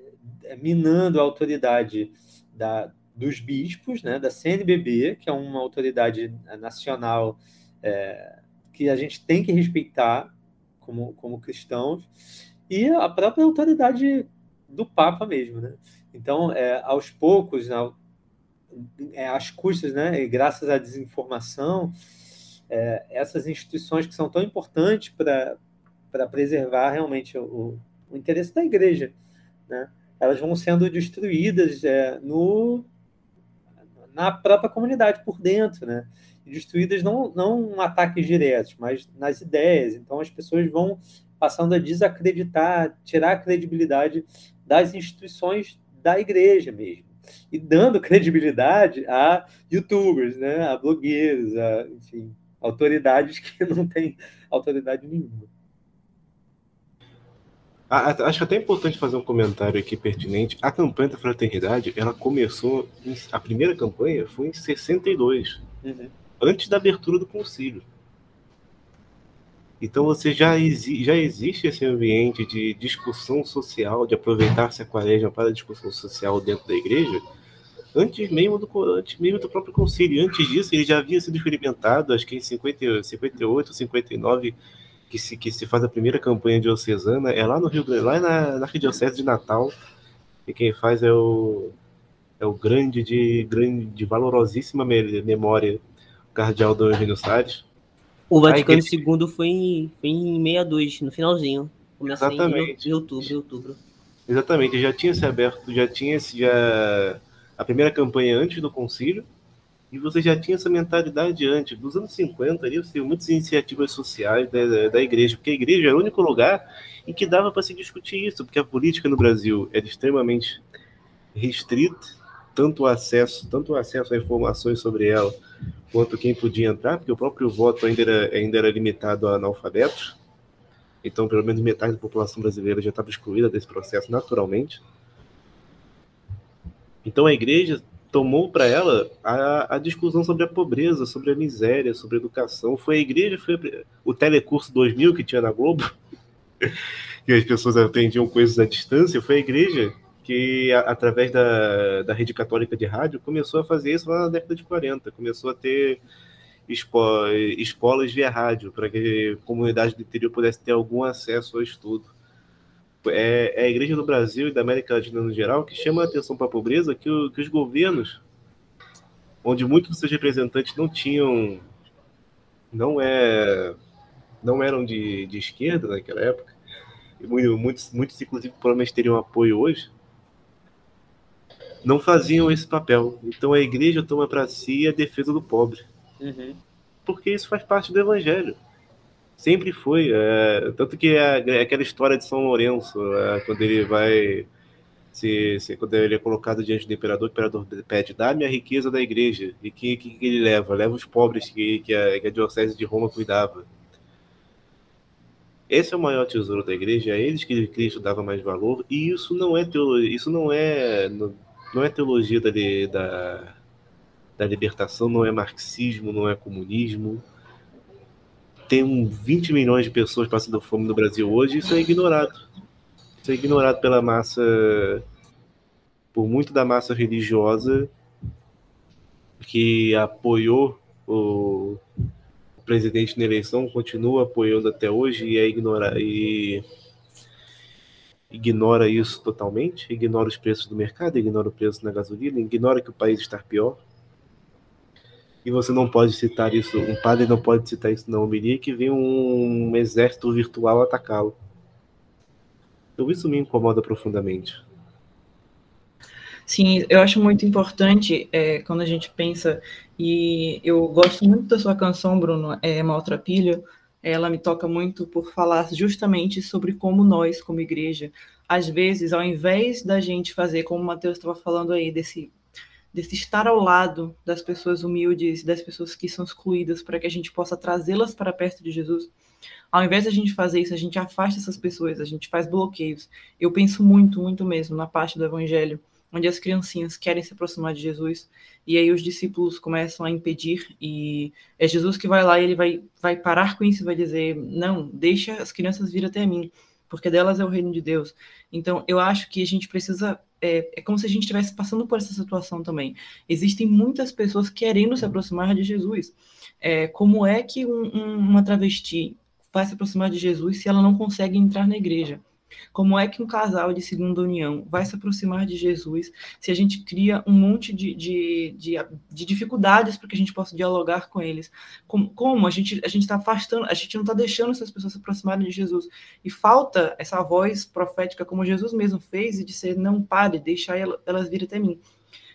é, minando a autoridade da, dos bispos, né, da CNBB, que é uma autoridade nacional é, que a gente tem que respeitar como, como cristãos, e a própria autoridade do Papa mesmo, né? Então, é, aos poucos, né, é, às custas, né, e graças à desinformação, é, essas instituições que são tão importantes para preservar realmente o, o, interesse da igreja, né, elas vão sendo destruídas é, no, na própria comunidade, por dentro, né? destruídas não, não ataques diretos, mas nas ideias. Então, as pessoas vão passando a desacreditar, tirar a credibilidade das instituições da igreja mesmo. e dando credibilidade a youtubers, né, a blogueiros, a, enfim, autoridades que não têm autoridade nenhuma. Acho até importante fazer um comentário aqui pertinente. A campanha da fraternidade, ela começou, a primeira campanha foi em 62, uhum. antes da abertura do concílio. Então você já, exi já existe esse ambiente de discussão social, de aproveitar-se a quaresma para a discussão social dentro da igreja, antes mesmo do, antes mesmo do próprio concílio. Antes disso, ele já havia sido experimentado, acho que em 50, 58, 59, que se, que se faz a primeira campanha diocesana, é lá no Rio Grande, lá na, na Arquidiocese de Natal, e quem faz é o, é o grande, de, grande, de valorosíssima memória, o cardeal Dom Eugênio Salles. O Vaticano II foi em, foi em 62, no finalzinho. Começa Exatamente. em outubro, outubro. Exatamente, já tinha se aberto, já tinha se já a primeira campanha antes do concílio, e você já tinha essa mentalidade antes. Dos anos 50, ali, você tinha muitas iniciativas sociais da, da, da, igreja, porque a igreja era o único lugar em que dava para se discutir isso, porque a política no Brasil era extremamente restrita, tanto o acesso, tanto o acesso a informações sobre ela, quanto quem podia entrar, porque o próprio voto ainda era, ainda era limitado a analfabetos. Então, pelo menos metade da população brasileira já estava excluída desse processo naturalmente. Então, a igreja tomou para ela a, a, discussão sobre a pobreza, sobre a miséria, sobre a educação. Foi a igreja, foi a, o Telecurso 2000 que tinha na Globo, que as pessoas aprendiam coisas à distância. Foi a igreja que, a, através da, da rede católica de rádio, começou a fazer isso lá na década de 40. Começou a ter espo, escolas via rádio, para que a comunidade do interior pudesse ter algum acesso ao estudo é, é, a Igreja do Brasil e da América Latina no geral que chama a atenção para a pobreza que, o, que os governos, onde muitos dos seus representantes não tinham, não é, não eram de, de esquerda naquela época, muitos, muitos inclusive provavelmente teriam apoio hoje, não faziam esse papel. Então a igreja toma para si a defesa do pobre. Uhum. Porque isso faz parte do evangelho. Sempre foi. É, tanto que é, é, aquela história de São Lourenço, é, quando ele vai. Se, se, quando ele é colocado diante do imperador, o imperador pede: dá-me a riqueza da igreja. E que, que, que ele leva? Leva os pobres que, que, a, que a Diocese de Roma cuidava. Esse é o maior tesouro da igreja, é eles que Cristo dava mais valor, e isso não é teologia, isso não é, não é teologia da, da, da libertação, não é marxismo, não é comunismo, tem 20 milhões de pessoas passando fome no Brasil hoje, isso é ignorado. Isso é ignorado pela massa, por muito da massa religiosa que apoiou o, presidente na eleição, continua apoiando até hoje e é ignorar e ignora isso totalmente, ignora os preços do mercado, ignora o preço na gasolina, ignora que o país está pior e você não pode citar isso, um padre não pode citar isso na homilia que vem um exército virtual atacá-lo. Então isso me incomoda profundamente. Sim, eu acho muito importante é, quando a gente pensa, e eu gosto muito da sua canção, Bruno, é, Maltrapilho, ela me toca muito por falar justamente sobre como nós, como igreja, às vezes, ao invés da gente fazer, como o Matheus estava falando aí, desse desse estar ao lado das pessoas humildes, das pessoas que são excluídas, para que a gente possa trazê-las para perto de Jesus. Ao invés de a gente fazer isso, a gente afasta essas pessoas, a gente faz bloqueios. Eu penso muito, muito mesmo na parte do evangelho, onde as criancinhas querem se aproximar de Jesus, e aí os discípulos começam a impedir, e é Jesus que vai lá e ele vai, vai parar com isso e vai dizer: não, deixa as crianças vir até mim, porque delas é o reino de Deus. Então, eu acho que a gente precisa é, é como se a gente estivesse passando por essa situação também. Existem muitas pessoas querendo se aproximar de Jesus. É, como é que um, um, uma travesti vai se aproximar de Jesus se ela não consegue entrar na igreja? Como é que um casal de segunda união vai se aproximar de Jesus se a gente cria um monte de, de, de, de dificuldades para que a gente possa dialogar com eles? Como, como a gente a está afastando, a gente não está deixando essas pessoas se aproximarem de Jesus e falta essa voz profética como Jesus mesmo fez e dizer não pare, deixar elas vir até mim.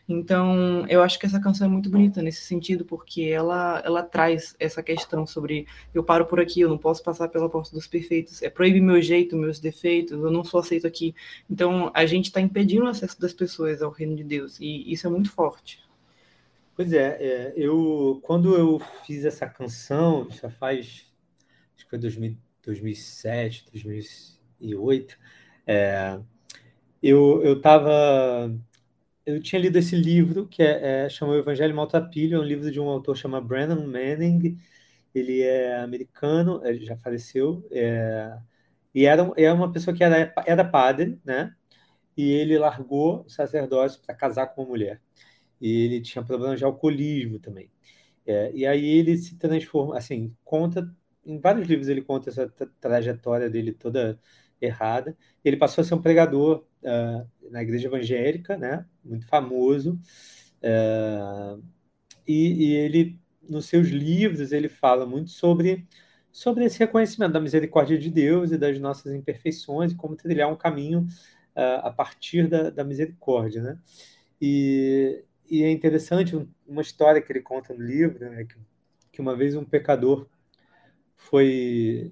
Então, eu acho que essa canção é muito bonita nesse sentido, porque ela, ela traz essa questão sobre eu paro por aqui, eu não posso passar pela porta dos perfeitos, é proíbe meu jeito, meus defeitos, eu não sou aceito aqui. Então, a gente está impedindo o acesso das pessoas ao reino de Deus, e isso é muito forte. Pois é, é eu quando eu fiz essa canção, já faz, acho que foi 2000, 2007, 2008, é, eu eu estava eu tinha lido esse livro que é, é chama o Evangelho Maltrapilho, é um livro de um autor chamado Brandon Manning. Ele é americano, ele já faleceu, é, e era, era uma pessoa que era, era padre, né? E ele largou o sacerdócio para casar com uma mulher. E ele tinha problemas de alcoolismo também. É, e aí ele se transforma, assim, conta em vários livros ele conta essa trajetória dele toda errada. Ele passou a ser um pregador uh, na igreja evangélica, né? Muito famoso. Uh, e, e, ele, nos seus livros, ele fala muito sobre sobre esse reconhecimento da misericórdia de Deus e das nossas imperfeições e como trilhar um caminho uh, a partir da, da misericórdia, né? E, e, é interessante uma história que ele conta no livro, né? que, que uma vez um pecador foi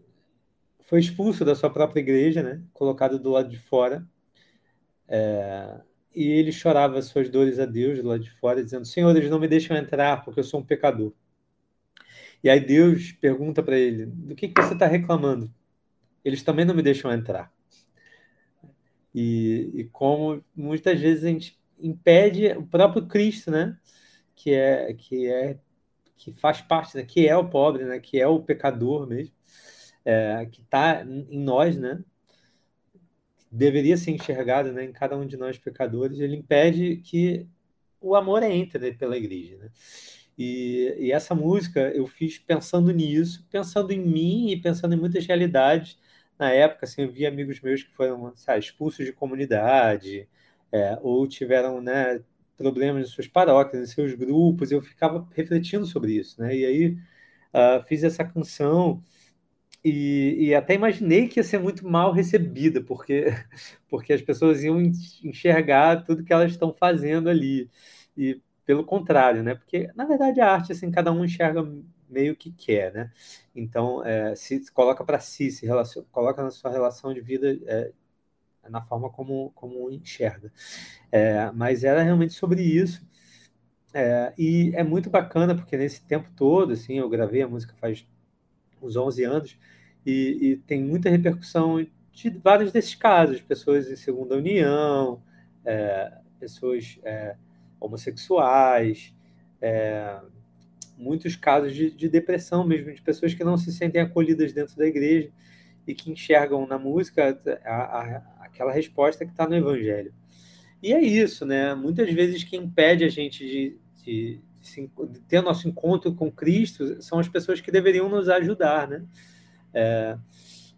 foi expulso da sua própria igreja, né? colocado do lado de fora. É, e ele chorava suas dores a Deus lado de fora, dizendo: Senhor, eles não me deixam entrar porque eu sou um pecador. E aí Deus pergunta para ele: Do que, que você está reclamando? Eles também não me deixam entrar. E, e, como muitas vezes a gente impede o próprio Cristo, né? Que é que é que faz parte, né? que é o pobre, né? Que é o pecador mesmo é, que está em nós, né? Deveria ser enxergado né, em cada um de nós pecadores, ele impede que o amor entre pela igreja. Né? E, e, essa música eu fiz pensando nisso, pensando em mim e pensando em muitas realidades. Na época, assim, eu vi amigos meus que foram sabe, expulsos de comunidade, é, ou tiveram né, problemas em suas paróquias, em seus grupos, eu ficava refletindo sobre isso. Né? E aí uh, fiz essa canção e, e, até imaginei que ia ser muito mal recebida, porque, porque as pessoas iam enxergar tudo que elas estão fazendo ali. E pelo contrário, né? Porque, na verdade, a arte, assim, cada um enxerga meio que quer, né? Então, é, se, coloca para si, se relaciona, coloca na sua relação de vida é, na forma como, como enxerga. É, mas era realmente sobre isso. É, e é muito bacana, porque nesse tempo todo, assim, eu gravei a música faz uns 11 anos, e, e, tem muita repercussão de vários desses casos, pessoas em segunda união, é, pessoas é, homossexuais, é, muitos casos de, de, depressão mesmo, de pessoas que não se sentem acolhidas dentro da igreja e que enxergam na música a, a, aquela resposta que está no Evangelho. E é isso, né? Muitas vezes quem impede a gente de, de ter nosso encontro com Cristo são as pessoas que deveriam nos ajudar, né? É,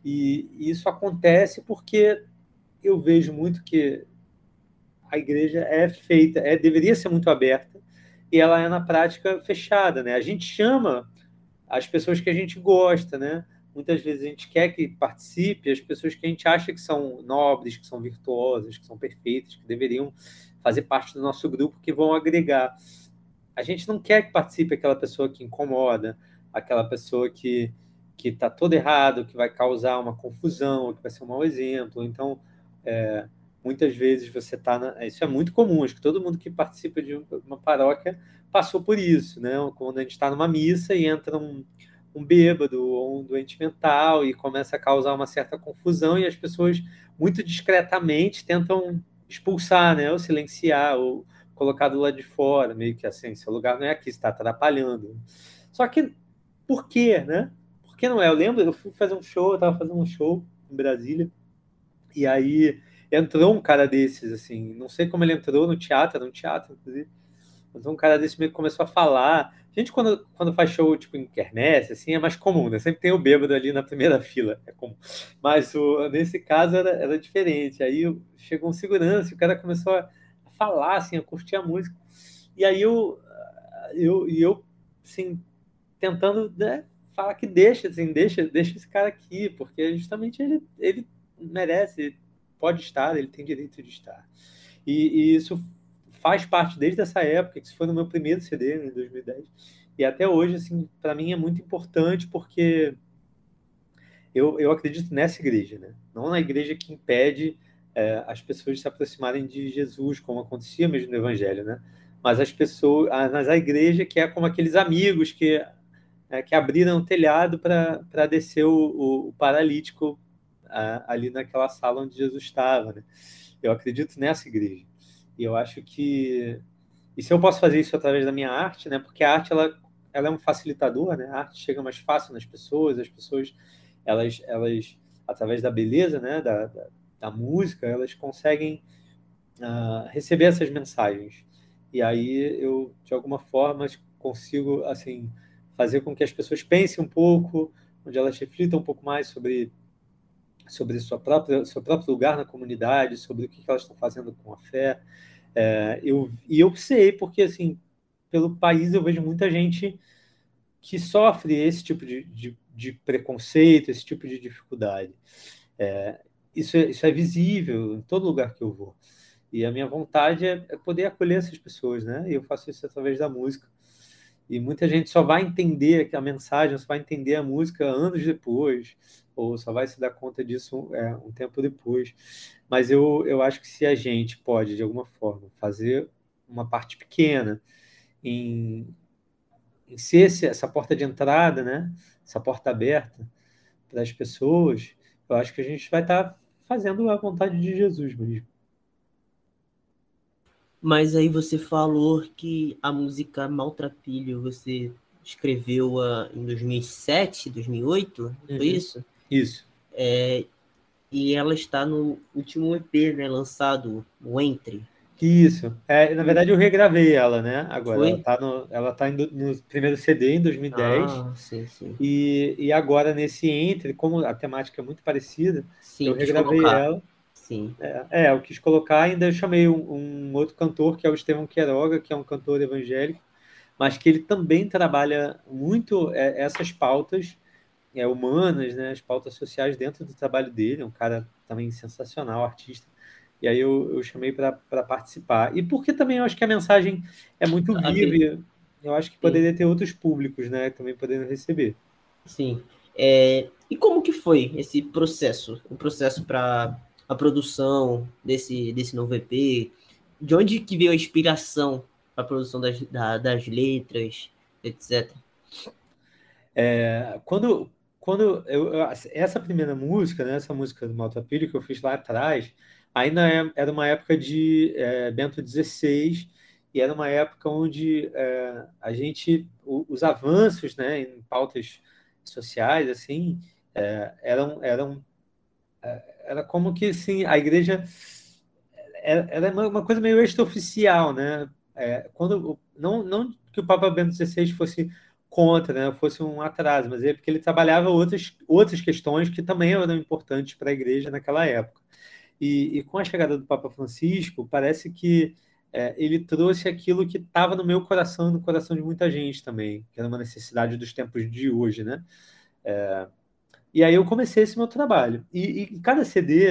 e isso acontece porque eu vejo muito que a igreja é feita, é, deveria ser muito aberta, e ela é na prática fechada, né? A gente chama as pessoas que a gente gosta, né? Muitas vezes a gente quer que participe as pessoas que a gente acha que são nobres, que são virtuosas, que são perfeitas, que deveriam fazer parte do nosso grupo, que vão agregar. A gente não quer que participe aquela pessoa que incomoda, aquela pessoa que, que está todo errado, que vai causar uma confusão, que vai ser um mau exemplo. Então, é, muitas vezes você está. Isso é muito comum, acho que todo mundo que participa de uma paróquia passou por isso, né? Quando a gente está numa missa e entra um, um bêbado ou um doente mental e começa a causar uma certa confusão e as pessoas muito discretamente tentam expulsar, né? Ou silenciar, ou colocar do lado de fora, meio que assim, seu lugar não é aqui, está atrapalhando. Só que por quê, né? Por que não é? Eu lembro, eu fui fazer um show, eu estava fazendo um show em Brasília, e aí entrou um cara desses, assim, não sei como ele entrou no teatro, um teatro, inclusive. Então um cara desse meio que começou a falar. A gente, quando, quando faz show, tipo, em quermesse, assim, é mais comum, né? Sempre tem o bêbado ali na primeira fila, é comum. Mas o, nesse caso era, era diferente. Aí chegou um segurança e o cara começou a falar, assim, a curtir a música. E aí eu, eu, eu assim, tentando né, falar que deixa, assim, deixa, deixa esse cara aqui, porque justamente ele, ele merece, ele pode estar, ele tem direito de estar. E, e isso faz parte desde essa época, que foi no meu primeiro CD, em 2010. E até hoje, assim, para mim é muito importante porque eu, eu acredito nessa igreja, né? Não na igreja que impede é, as pessoas se aproximarem de Jesus, como acontecia mesmo no Evangelho, né? Mas as pessoas, mas a igreja que é como aqueles amigos que é, que abriram o telhado para descer o, o, o paralítico ali naquela sala onde Jesus estava, né? Eu acredito nessa igreja. E eu acho que e se eu posso fazer isso através da minha arte, né? Porque a arte ela, ela é um facilitador, né? A arte chega mais fácil nas pessoas, as pessoas elas elas através da beleza, né? Da, da, da música, elas conseguem uh, receber essas mensagens. E aí eu de alguma forma consigo assim fazer com que as pessoas pensem um pouco, onde elas reflitam um pouco mais sobre sobre sua própria, seu próprio lugar na comunidade, sobre o que elas estão fazendo com a fé. É, eu, e eu sei, porque assim, pelo país eu vejo muita gente que sofre esse tipo de, de, de preconceito, esse tipo de dificuldade. É, isso, é, isso é visível em todo lugar que eu vou. E a minha vontade é, é poder acolher essas pessoas, né? E eu faço isso através da música. E muita gente só vai entender a mensagem, só vai entender a música anos depois, ou só vai se dar conta disso é, um tempo depois. Mas eu, eu acho que se a gente pode, de alguma forma, fazer uma parte pequena em, em ser esse, essa porta de entrada, né? essa porta aberta para as pessoas, eu acho que a gente vai estar tá fazendo a vontade de Jesus mesmo. Mas aí você falou que a música Maltrapilho você escreveu uh, em 2007, 2008, uhum. foi isso? Isso. É, e ela está no último EP, né, lançado, o Entre. Isso. É, na verdade, eu regravei ela, né? Agora, Foi? ela está no, ela tá no, no, primeiro CD em 2010. Ah, sim, sim. E, e agora, nesse Entre, como a temática é muito parecida, sim, eu regravei ela. Sim. É, é, eu quis colocar, ainda eu chamei um, um, outro cantor, que é o Estevão Queiroga, que é um cantor evangélico, mas que ele também trabalha muito é, essas pautas é, humanas, né, as pautas sociais dentro do trabalho dele, é um cara também sensacional, artista. E aí eu, eu chamei para participar. E porque também eu acho que a mensagem é muito viva, eu acho que poderia ter outros públicos, né, também podendo receber. Sim. É, e como que foi esse processo? O processo para a produção desse, desse novo EP? De onde que veio a inspiração para a produção das, da, das letras, etc? É, quando quando eu, eu, essa primeira música, né, essa música do Maltrapilho que eu fiz lá atrás, ainda é, era uma época de é, Bento XVI e era uma época onde é, a gente os avanços, né, em pautas sociais assim, é, eram eram era como que assim, a igreja era uma coisa meio extraoficial, né? É, quando não, não que o Papa Bento XVI fosse contra, né? Fosse um atraso, mas é porque ele trabalhava outras outras questões que também eram importantes para a igreja naquela época. E, e, com a chegada do Papa Francisco, parece que é, ele trouxe aquilo que estava no meu coração, no coração de muita gente também, que era uma necessidade dos tempos de hoje, né? É, e aí eu comecei esse meu trabalho. E, e, cada CD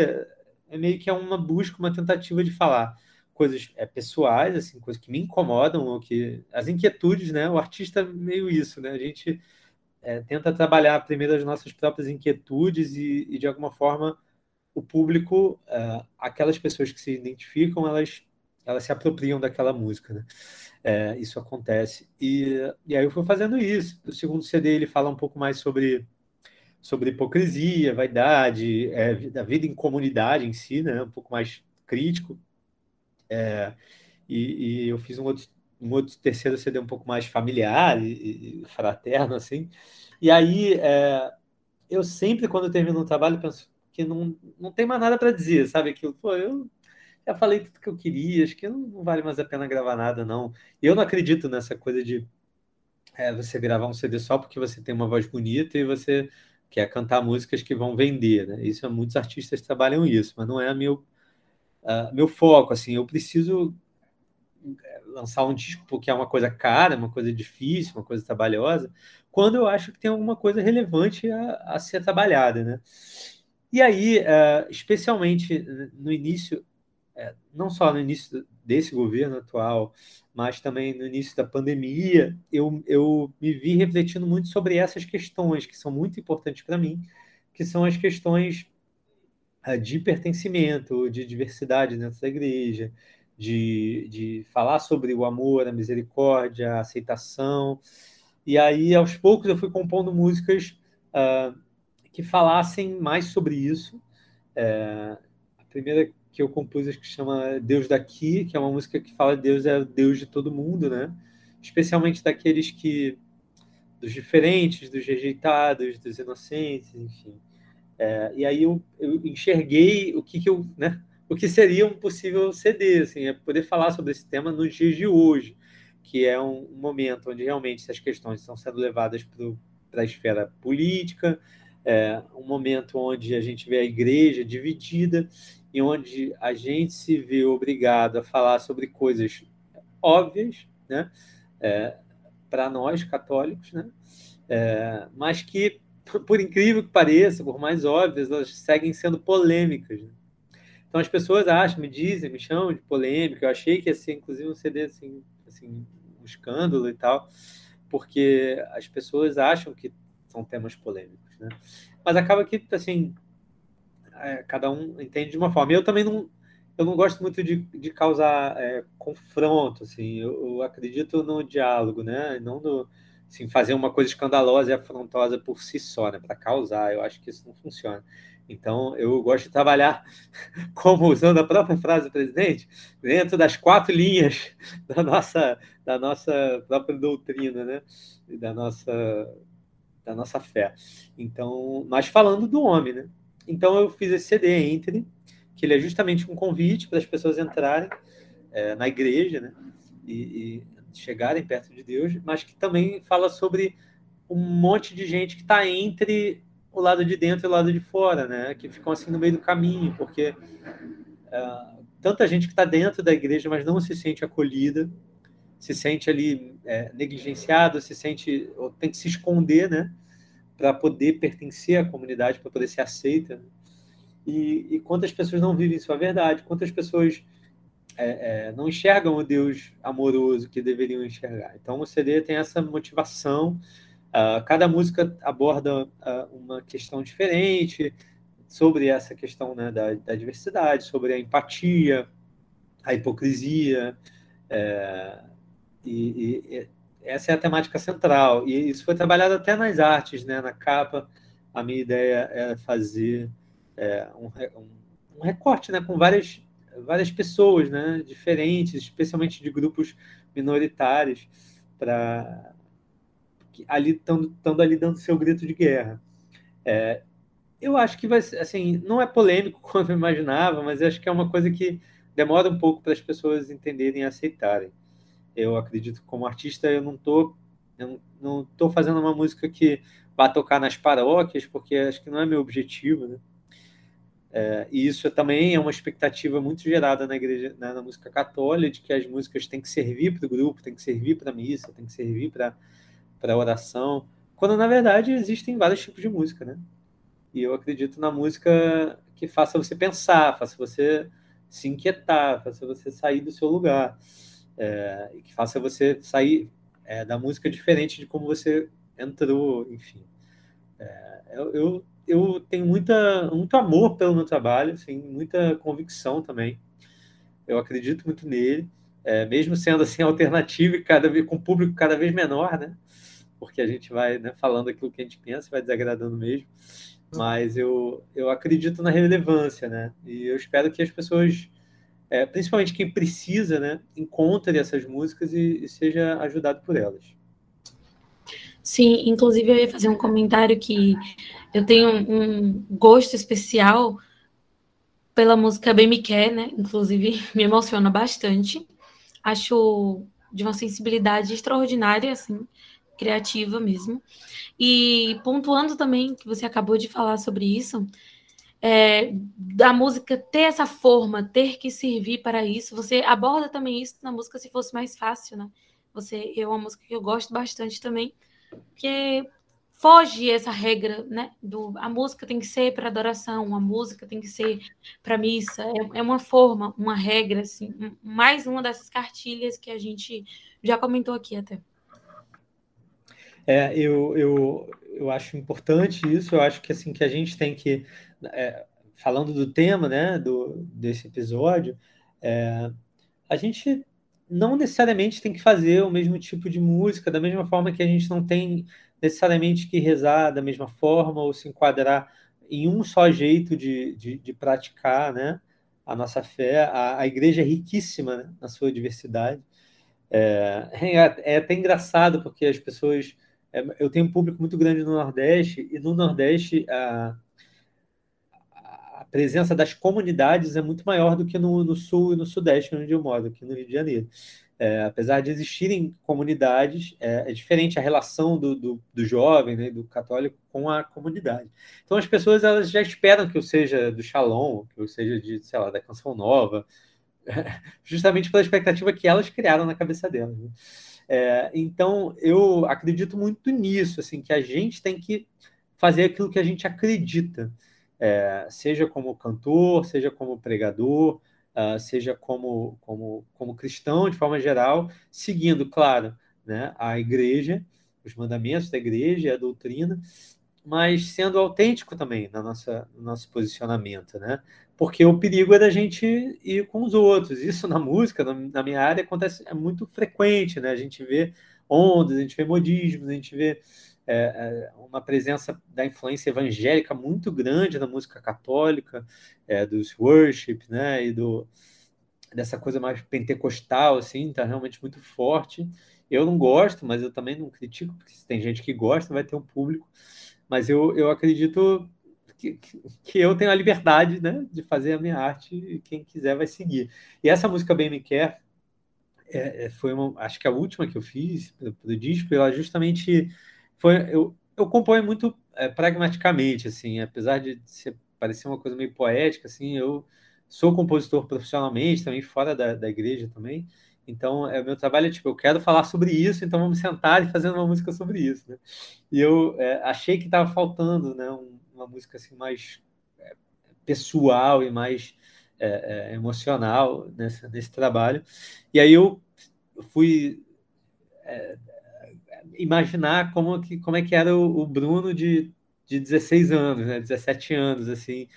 é meio que é uma busca, uma tentativa de falar coisas é, pessoais, assim, coisas que me incomodam, ou que as inquietudes, né? O artista é meio isso, né? A gente é, tenta trabalhar primeiro as nossas próprias inquietudes e, e de alguma forma o público, é, aquelas pessoas que se identificam, elas elas se apropriam daquela música, né? É, isso acontece. E, e aí eu fui fazendo isso. O segundo CD ele fala um pouco mais sobre sobre hipocrisia, vaidade, é, da vida em comunidade em si, né? Um pouco mais crítico. É, e, e, eu fiz um outro, um outro terceiro CD um pouco mais familiar e, e fraterno, assim. E aí, é, eu sempre, quando termino um trabalho, penso que não, não tem mais nada para dizer, sabe? Aquilo, pô, eu já falei tudo que eu queria, acho que não, não vale mais a pena gravar nada, não. Eu não acredito nessa coisa de é, você gravar um CD só porque você tem uma voz bonita e você que é cantar músicas que vão vender, né? Isso muitos artistas trabalham isso, mas não é meu uh, meu foco. Assim, eu preciso eh, lançar um disco porque é uma coisa cara, uma coisa difícil, uma coisa trabalhosa, quando eu acho que tem alguma coisa relevante a, a ser trabalhada, né? E aí, uh, especialmente no início, uh, não só no início desse governo atual, mas também no início da pandemia, eu, eu me vi refletindo muito sobre essas questões que são muito importantes para mim, que são as questões eh, de pertencimento, de diversidade dentro da igreja, de, de falar sobre o amor, a misericórdia, a aceitação. E aí, aos poucos, eu fui compondo músicas uh, que falassem mais sobre isso. É, a primeira que eu compus que chama Deus daqui, que é uma música que fala Deus é Deus de todo mundo, né? Especialmente daqueles que dos diferentes, dos rejeitados, dos inocentes, enfim. É, e aí eu, eu, enxerguei o que, que eu, né? O que seria um possível CD, assim, é poder falar sobre esse tema nos dias de hoje, que é um, um momento onde realmente essas questões estão sendo levadas para a esfera política, é, um momento onde a gente vê a igreja dividida e onde a gente se vê obrigado a falar sobre coisas óbvias, né, é, para nós católicos, né, é, mas que, por incrível que pareça, por mais óbvias, elas seguem sendo polêmicas. Né? Então as pessoas acham, me dizem, me chamam de polêmica. Eu achei que ia ser, inclusive, um CD assim, assim um escândalo e tal, porque as pessoas acham que são temas polêmicos, né? Mas acaba que, assim, é, cada um entende de uma forma. Eu também não, eu não gosto muito de, de causar é, confronto, assim. Eu, eu, acredito no diálogo, né? Não no, assim, fazer uma coisa escandalosa e afrontosa por si só, né? Para causar. Eu acho que isso não funciona. Então, eu gosto de trabalhar, como usando a própria frase do presidente, dentro das quatro linhas da nossa, da nossa própria doutrina, né? da nossa da nossa fé. Então, mas falando do homem, né? Então eu fiz esse CD Entre, que ele é justamente um convite para as pessoas entrarem é, na igreja, né? E, e, chegarem perto de Deus, mas que também fala sobre um monte de gente que está entre o lado de dentro e o lado de fora, né? Que ficam assim no meio do caminho, porque é, tanta gente que está dentro da igreja, mas não se sente acolhida, se sente ali é, negligenciado, se sente ou tem que se esconder, né, para poder pertencer à comunidade, para poder ser aceita. Né? E, e, quantas pessoas não vivem sua verdade? Quantas pessoas é, é, não enxergam o Deus amoroso que deveriam enxergar? Então o CD tem essa motivação. Uh, cada música aborda uh, uma questão diferente sobre essa questão né, da, da diversidade, sobre a empatia, a hipocrisia. É, e, e, essa é a temática central. E isso foi trabalhado até nas artes, né? Na capa, a minha ideia era fazer é, um, um, recorte, né? Com várias várias pessoas, né? Diferentes, especialmente de grupos minoritários, para ali estando ali dando seu grito de guerra. É, eu acho que vai assim, não é polêmico como eu imaginava, mas acho que é uma coisa que demora um pouco para as pessoas entenderem e aceitarem. Eu acredito que como artista eu não tô eu não tô fazendo uma música que vá tocar nas paróquias, porque acho que não é meu objetivo, né? É, e isso também é uma expectativa muito gerada na igreja, na, na música católica, de que as músicas têm que servir para o grupo, têm que servir para a missa, têm que servir para a oração, quando na verdade existem vários tipos de música, né? E eu acredito na música que faça você pensar, faça você se inquietar, faça você sair do seu lugar é, que faça você sair é, da música diferente de como você entrou, enfim. É, eu, eu tenho muita, muito amor pelo meu trabalho, assim, muita convicção também. Eu acredito muito nele, é, mesmo sendo assim alternativo e cada vez com público cada vez menor, né? Porque a gente vai né, falando aquilo que a gente pensa, vai desagradando mesmo. Mas eu, eu acredito na relevância, né? E eu espero que as pessoas é, principalmente quem precisa, né, encontre essas músicas e, e, seja ajudado por elas. Sim, inclusive eu ia fazer um comentário que eu tenho um gosto especial pela música Bem Me Quer, né? Inclusive me emociona bastante. Acho de uma sensibilidade extraordinária, assim, criativa mesmo. E pontuando também que você acabou de falar sobre isso, é, da música ter essa forma, ter que servir para isso. Você aborda também isso na música se fosse mais fácil, né? Você é uma música que eu gosto bastante também, porque foge essa regra, né? Do, a música tem que ser para adoração, a música tem que ser para missa. É, é, uma forma, uma regra, assim, mais uma dessas cartilhas que a gente já comentou aqui até. É, eu, eu, eu acho importante isso. Eu acho que assim que a gente tem que, é, falando do tema, né, do desse episódio, é, a gente não necessariamente tem que fazer o mesmo tipo de música, da mesma forma que a gente não tem necessariamente que rezar da mesma forma ou se enquadrar em um só jeito de, de, de praticar né, a nossa fé. A, a igreja é riquíssima né, na sua diversidade. É, é, é, até engraçado porque as pessoas. É, eu tenho um público muito grande no Nordeste, e no Nordeste presença das comunidades é muito maior do que no, no Sul e no Sudeste, onde eu moro, aqui no Rio de Janeiro. É, apesar de existirem comunidades, é, é diferente a relação do, do, do jovem, né, do católico com a comunidade. Então as pessoas elas já esperam que eu seja do Shalom, que eu seja de, sei lá, da Canção Nova, justamente pela expectativa que elas criaram na cabeça delas. Né? É, então eu acredito muito nisso, assim, que a gente tem que fazer aquilo que a gente acredita, é, seja como cantor, seja como pregador, uh, seja como, como, como cristão de forma geral, seguindo, claro, né, a igreja, os mandamentos da igreja a doutrina, mas sendo autêntico também na nossa, no nosso posicionamento, né? Porque o perigo é da gente ir com os outros. Isso na música, na minha área, acontece é muito frequente, né? A gente vê ondas, a gente vê modismos, a gente vê é, é, uma presença da influência evangélica muito grande na música católica, é, dos worship, né, e do, dessa coisa mais pentecostal, assim, tá realmente muito forte. Eu não gosto, mas eu também não critico, porque se tem gente que gosta, vai ter um público. Mas eu, eu acredito que, que eu tenho a liberdade né, de fazer a minha arte e quem quiser vai seguir. E essa música Bem Me Quer é, é foi, uma, acho que a última que eu fiz para o disco, ela justamente foi eu, eu componho muito é, pragmaticamente, assim, apesar de ser, parecer uma coisa meio poética, assim, eu sou compositor profissionalmente, também fora da, da igreja também, então, é, meu trabalho é tipo, eu quero falar sobre isso, então vamos sentar e fazer uma música sobre isso, né? E eu é, achei que estava faltando, né, um, uma música assim mais é, pessoal e mais é, emocional nesse, nesse trabalho. E aí eu fui imaginar como, que, como é que era o, o Bruno de, de 16 anos, né, 17 anos, assim,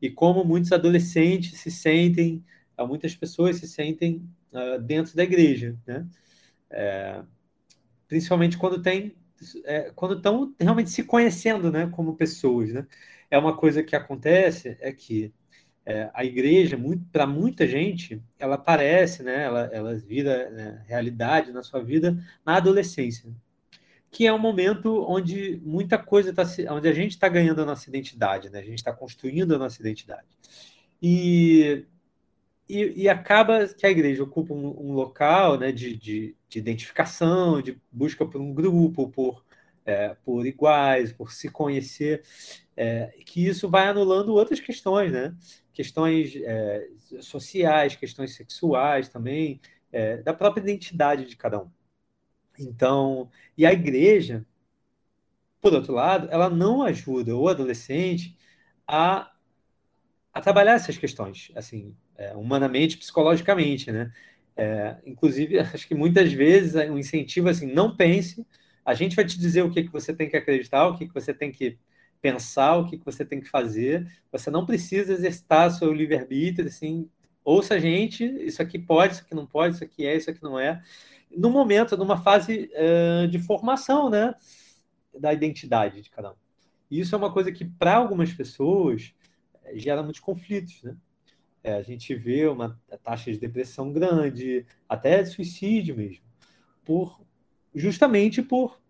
e como muitos adolescentes se sentem, muitas pessoas se sentem uh, dentro da igreja, né? É, principalmente quando tem, é, quando estão realmente se conhecendo, né, como pessoas, né? É uma coisa que acontece é que é, a igreja, para muita gente, ela aparece, né? Ela, ela vira né, realidade na sua vida na adolescência que é um momento onde muita coisa está onde a gente está ganhando a nossa identidade, né? A gente está construindo a nossa identidade. E, e, e, acaba que a igreja ocupa um, um local né, de, de, de, identificação, de busca por um grupo, por, é, por iguais, por se conhecer, é, que isso vai anulando outras questões, né? Questões é, sociais, questões sexuais também, é, da própria identidade de cada um. Então, e a igreja, por outro lado, ela não ajuda o adolescente a, a trabalhar essas questões, assim, é, humanamente, psicologicamente, né? É, inclusive, acho que muitas vezes o um incentivo assim, não pense, a gente vai te dizer o que, que você tem que acreditar, o que, que você tem que pensar, o que, que você tem que fazer. Você não precisa exercitar seu livre-arbítrio, assim, ouça a gente, isso aqui pode, isso aqui não pode, isso aqui é, isso aqui não é no momento, numa fase uh, de formação, né, da identidade de cada um. E isso é uma coisa que, para algumas pessoas, eh, gera muitos conflitos, né? É, a gente vê uma taxa de depressão grande, até de suicídio mesmo, por justamente por,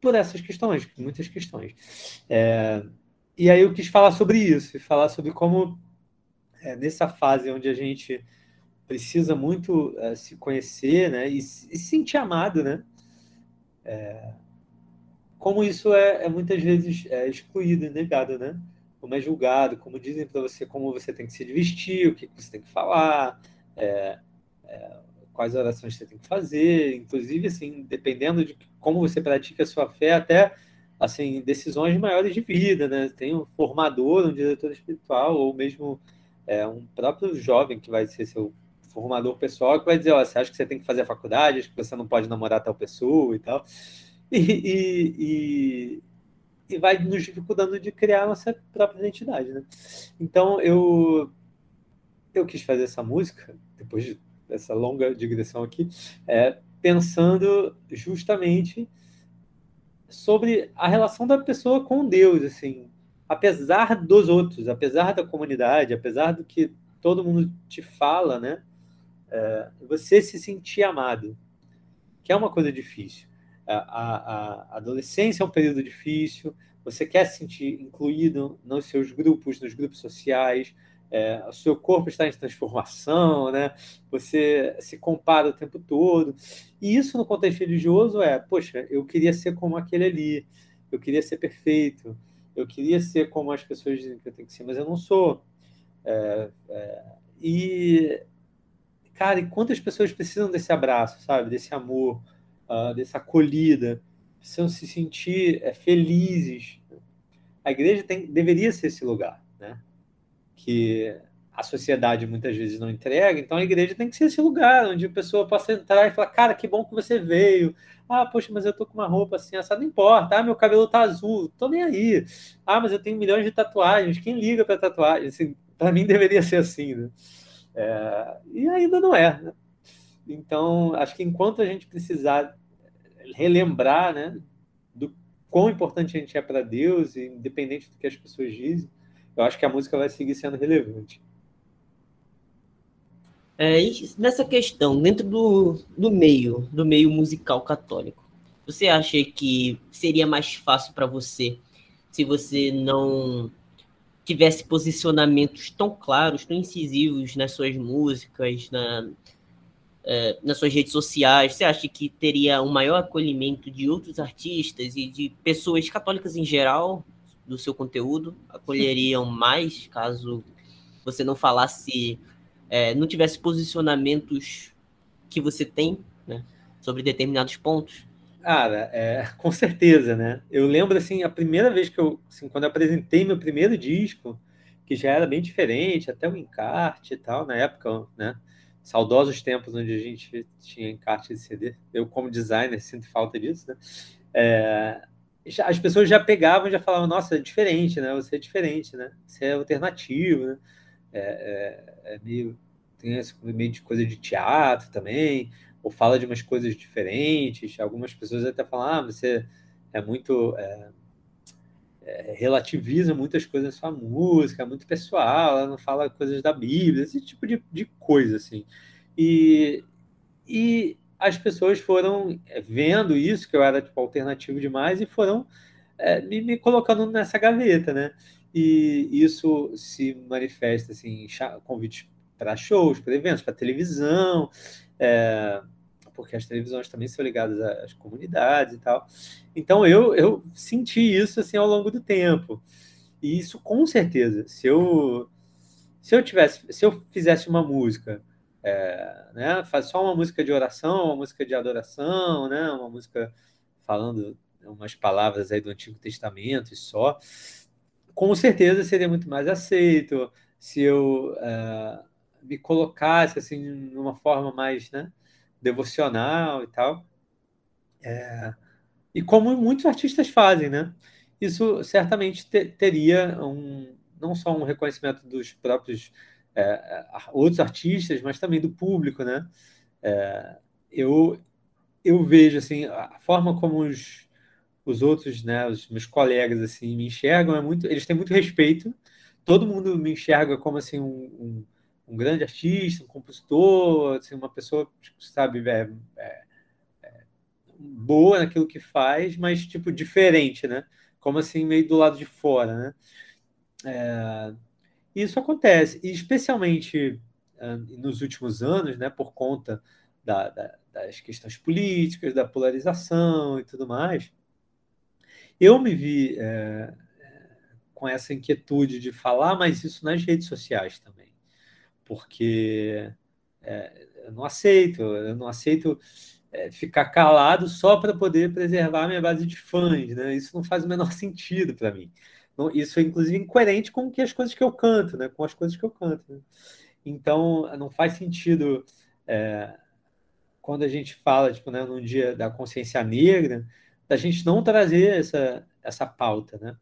por essas questões, muitas questões. É, e aí eu quis falar sobre isso, falar sobre como, é, nessa fase onde a gente precisa muito uh, se conhecer, né? E, e, se sentir amado, né? É, como isso é, é muitas vezes é excluído e negado, né? Como é julgado, como dizem para você como você tem que se vestir, o que você tem que falar, é, é, quais orações você tem que fazer, inclusive, assim, dependendo de como você pratica a sua fé, até assim, decisões maiores de vida, né? Tem um formador, um diretor espiritual, ou mesmo é, um próprio jovem que vai ser seu formador pessoal, que vai dizer, ó, você acha que você tem que fazer a faculdade, acha que você não pode namorar tal pessoa e tal. E, e, e, e vai nos dificultando de criar nossa própria identidade, né? Então, eu, eu quis fazer essa música, depois dessa longa digressão aqui, é, pensando justamente sobre a relação da pessoa com Deus, assim, apesar dos outros, apesar da comunidade, apesar do que todo mundo te fala, né? É, você se sentir amado, que é uma coisa difícil. A, a, a, adolescência é um período difícil, você quer se sentir incluído nos seus grupos, nos grupos sociais, é, o seu corpo está em transformação, né? Você se compara o tempo todo. E isso no contexto religioso é, poxa, eu queria ser como aquele ali, eu queria ser perfeito, eu queria ser como as pessoas dizem que eu tenho que ser, mas eu não sou. É, é, e, cara, e quantas pessoas precisam desse abraço, sabe? Desse amor, uh, dessa acolhida, precisam se sentir é, felizes. A igreja tem, deveria ser esse lugar, né? que a sociedade muitas vezes não entrega, então a igreja tem que ser esse lugar onde a pessoa possa entrar e falar, cara, que bom que você veio. Ah, poxa, mas eu tô com uma roupa assim, essa não importa. Ah, meu cabelo tá azul, tô nem aí. Ah, mas eu tenho milhões de tatuagens, quem liga para tatuagem? Assim, para mim deveria ser assim, né? É, e ainda não é. Né? Então, acho que enquanto a gente precisar relembrar, né, do quão importante a gente é para Deus, independente do que as pessoas dizem, eu acho que a música vai seguir sendo relevante. É, nessa questão, dentro do, do meio, do meio musical católico, você acha que seria mais fácil para você se você não tivesse posicionamentos tão claros, tão incisivos nas suas músicas, na, é, nas suas redes sociais? Você acha que teria um maior acolhimento de outros artistas e de pessoas católicas em geral do seu conteúdo acolheriam mais caso você não falasse, é, não tivesse posicionamentos que você tem né, sobre determinados pontos? Cara, é, com certeza, né? Eu lembro, assim, a primeira vez que eu, assim, quando eu apresentei meu primeiro disco, que já era bem diferente, até o encarte e tal, na época, né? Saudosos tempos onde a gente tinha encarte de CD. Eu, como designer, sinto falta disso, né? É, as pessoas já pegavam e já falavam, nossa, é diferente, né? Você é diferente, né? Você é alternativo, né? É, é, é meio, tem esse meio de coisa de teatro também, ou fala de umas coisas diferentes. Algumas pessoas até falam, ah, você é muito... É, é, relativiza muitas coisas na sua música, é muito pessoal, ela não fala coisas da Bíblia, esse tipo de, de coisa, assim. E, e as pessoas foram é, vendo isso, que eu era tipo, alternativo demais, e foram é, me, me, colocando nessa gaveta, né? E isso se manifesta assim, em convites para shows, para eventos, para televisão, é, porque as televisões também são ligadas às comunidades e tal. Então eu, eu senti isso assim ao longo do tempo. E isso com certeza, se eu se eu tivesse, se eu fizesse uma música é, né? Faz só uma música de oração, uma música de adoração, né? Uma música falando umas palavras aí do Antigo Testamento e só. Com certeza seria muito mais aceito se eu é, me colocasse assim numa forma mais, né? Devocional e tal. É, e como muitos artistas fazem, né? Isso certamente te, teria um, não só um reconhecimento dos próprios é outros artistas, mas também do público, né? É, eu, eu vejo assim a forma como os, os outros, né, os meus colegas assim me enxergam é muito, eles têm muito respeito. Todo mundo me enxerga como assim um, um, um grande artista, um compositor, assim, uma pessoa, tipo, sabe, é, é, é, boa naquilo que faz, mas tipo diferente, né? Como assim meio do lado de fora, né? É, isso acontece, e especialmente uh, nos últimos anos, né, por conta da, da, das questões políticas, da polarização e tudo mais, eu me vi é, com essa inquietude de falar mais isso nas redes sociais também, porque é, eu não aceito, eu não aceito é, ficar calado só para poder preservar a minha base de fãs, né? Isso não faz o menor sentido para mim. Não, isso é inclusive incoerente com que as coisas que eu canto, né? Com as coisas que eu canto. Né? Então não faz sentido é, quando a gente fala, tipo, né, num dia da consciência negra, da gente não trazer essa essa pauta, né?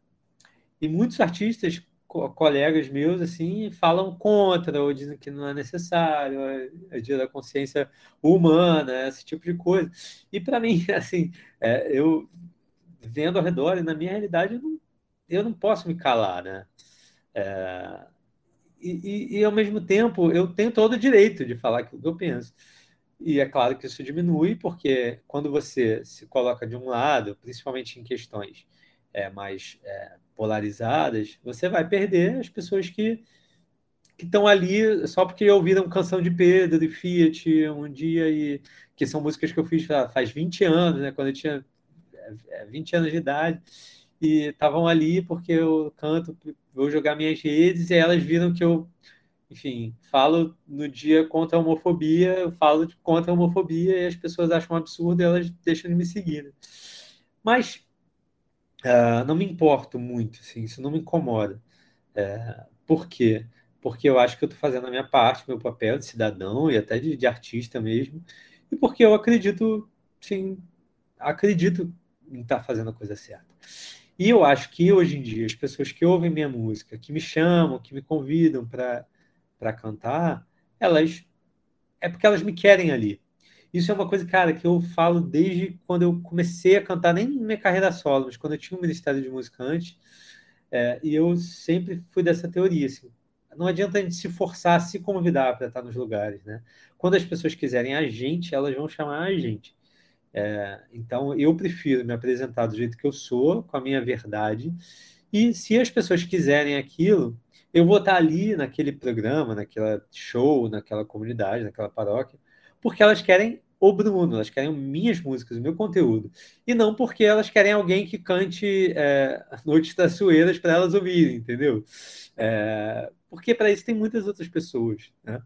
E muitos artistas co colegas meus assim falam contra ou dizem que não é necessário, é, é dia da consciência humana, esse tipo de coisa. E para mim, assim, é, eu vendo ao redor e na minha realidade eu não, eu não posso me calar, né? É, e, e, e, ao mesmo tempo eu tenho todo o direito de falar aquilo que eu penso. E é claro que isso diminui, porque quando você se coloca de um lado, principalmente em questões é, mais é, polarizadas, você vai perder as pessoas que que estão ali só porque ouviram Canção de Pedro e Fiat um dia, e que são músicas que eu fiz faz 20 anos, né, quando eu tinha 20 é, anos de idade, e estavam ali porque eu canto, vou jogar minhas redes, e elas viram que eu, enfim, falo no dia contra a homofobia, falo contra a homofobia, e as pessoas acham um absurdo e elas deixam de me seguir. Né? Mas Uh, não me importo muito, assim, isso não me incomoda. Uh, por quê? Porque eu acho que eu estou fazendo a minha parte, meu papel de cidadão e até de, de, artista mesmo, e porque eu acredito, sim, acredito em estar tá fazendo a coisa certa. E eu acho que hoje em dia as pessoas que ouvem minha música, que me chamam, que me convidam para cantar, elas é porque elas me querem ali. Isso é uma coisa, cara, que eu falo desde quando eu comecei a cantar, nem na minha carreira solo, mas quando eu tinha um ministério de música antes, é, e eu sempre fui dessa teoria, assim, não adianta a gente se forçar a se convidar para estar nos lugares, né? Quando as pessoas quiserem a gente, elas vão chamar a gente. É, então, eu prefiro me apresentar do jeito que eu sou, com a minha verdade, e se as pessoas quiserem aquilo, eu vou estar ali naquele programa, naquela show, naquela comunidade, naquela paróquia, porque elas querem o Bruno, elas querem minhas músicas, o meu conteúdo. E não porque elas querem alguém que cante é, Noites Traiçoeiras para elas ouvirem, entendeu? É, porque para isso tem muitas outras pessoas. Né?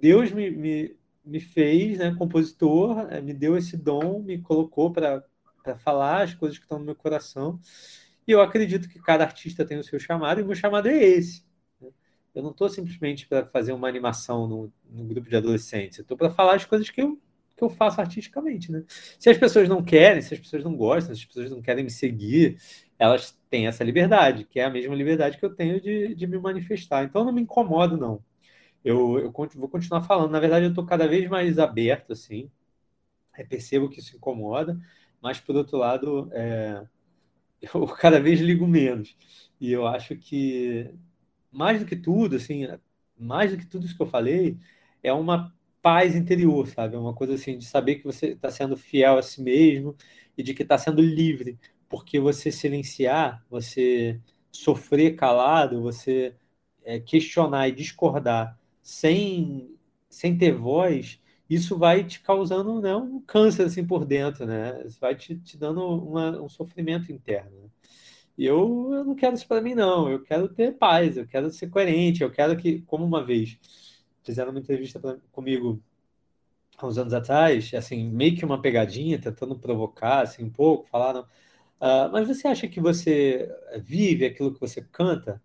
Deus me, me, me fez né, compositor, é, me deu esse dom, me colocou para falar as coisas que estão no meu coração. Eu acredito que cada artista tem o seu chamado, e o meu chamado é esse. Eu não estou simplesmente para fazer uma animação no, no, grupo de adolescentes. Eu estou para falar as coisas que eu, que eu faço artisticamente, né? Se as pessoas não querem, se as pessoas não gostam, se as pessoas não querem me seguir, elas têm essa liberdade, que é a mesma liberdade que eu tenho de, de me manifestar. Então, eu não me incomodo, não. Eu, eu vou continuar falando. Na verdade, eu estou cada vez mais aberto, assim. Percebo que isso incomoda, mas, por outro lado, é, eu cada vez ligo menos. E eu acho que mais do que tudo, assim, mais do que tudo isso que eu falei, é uma paz interior, sabe? É uma coisa assim de saber que você está sendo fiel a si mesmo e de que está sendo livre, porque você silenciar, você sofrer calado, você é, questionar e discordar sem sem ter voz, isso vai te causando né, um câncer assim por dentro, né? Isso vai te, te dando uma, um sofrimento interno. Né? E eu, eu não quero isso para mim, não. Eu quero ter paz, eu quero ser coerente, eu quero que, como uma vez fizeram uma entrevista pra, comigo há uns anos atrás, assim, meio que uma pegadinha, tentando provocar, assim, um pouco, falaram, uh, mas você acha que você vive aquilo que você canta?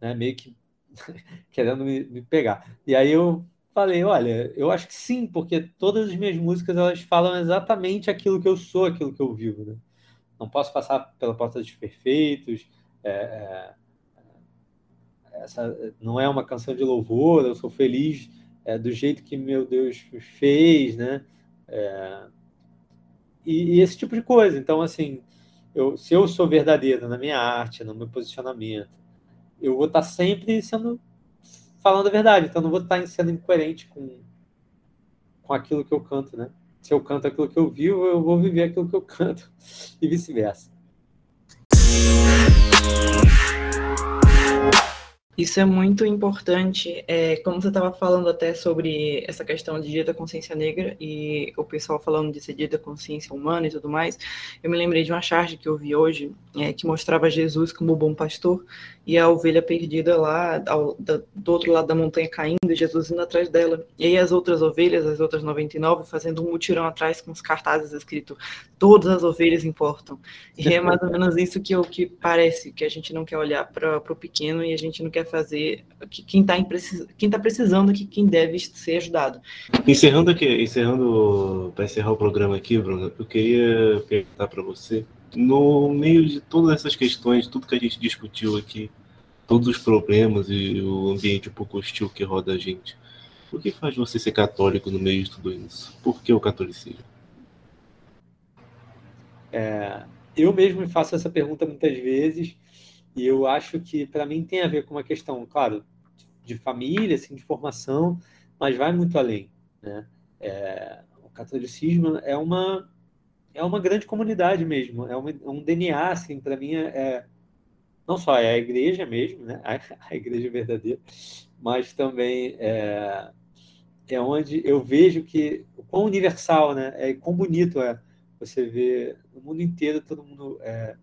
Né, meio que querendo me, me pegar. E aí eu falei, olha, eu acho que sim, porque todas as minhas músicas, elas falam exatamente aquilo que eu sou, aquilo que eu vivo, né? não posso passar pela porta dos perfeitos. É, é, essa não é uma canção de louvor. Eu sou feliz é, do jeito que meu Deus fez, né? É, e, e, esse tipo de coisa. Então, assim, eu, se eu sou verdadeiro na minha arte, no meu posicionamento, eu vou estar sempre sendo falando a verdade. Então, não vou estar sendo incoerente com com aquilo que eu canto, né? se eu canto aquilo que eu vivo, eu vou viver aquilo que eu canto, e vice-versa. Isso é muito importante. É, como você estava falando até sobre essa questão de dia da consciência negra e o pessoal falando de ser consciência humana e tudo mais, eu me lembrei de uma charge que eu vi hoje é, que mostrava Jesus como bom pastor e a ovelha perdida lá ao, da, do outro lado da montanha caindo, e Jesus indo atrás dela. E aí as outras ovelhas, as outras 99, fazendo um mutirão atrás com os cartazes escrito todas as ovelhas importam. E é mais ou menos isso que, eu, que parece, que a gente não quer olhar para o pequeno e a gente não quer fazer que quem está quem tá precisando, que quem deve ser ajudado. Encerrando aqui, encerrando, para encerrar o programa aqui, Bruno, eu queria perguntar para você no meio de todas essas questões, tudo que a gente discutiu aqui, todos os problemas e o ambiente um pouco hostil que roda a gente, o que faz você ser católico no meio de tudo isso? Por que o catolicismo? É, eu mesmo me faço essa pergunta muitas vezes e eu acho que para mim tem a ver com uma questão, claro, de família, assim, de formação, mas vai muito além, né? É, o catolicismo é uma é uma grande comunidade mesmo, é, uma, é um DNA, assim, para mim é, é, não só é a igreja mesmo, né, a, a igreja verdadeira, mas também é, é onde eu vejo que o quão universal, né, é quão bonito é você ver no mundo inteiro todo mundo é,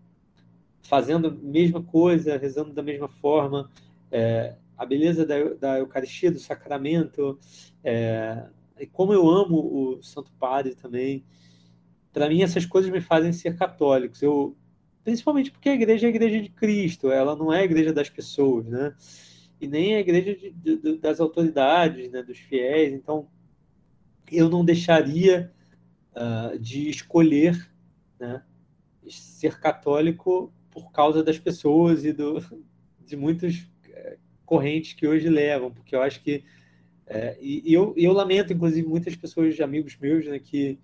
fazendo a mesma coisa, rezando da mesma forma, é, a beleza da, da Eucaristia, do sacramento, é, e como eu amo o Santo Padre também, para mim essas coisas me fazem ser católicos. Eu principalmente porque a igreja é a igreja de Cristo, ela não é a igreja das pessoas, né? E nem a igreja de, de, das autoridades, né? Dos fiéis. Então, eu não deixaria uh, de escolher, né? Ser católico por causa das pessoas e do, de muitas eh, correntes que hoje levam, porque eu acho que é, e, eu, eu lamento, inclusive, muitas pessoas, amigos meus, né, que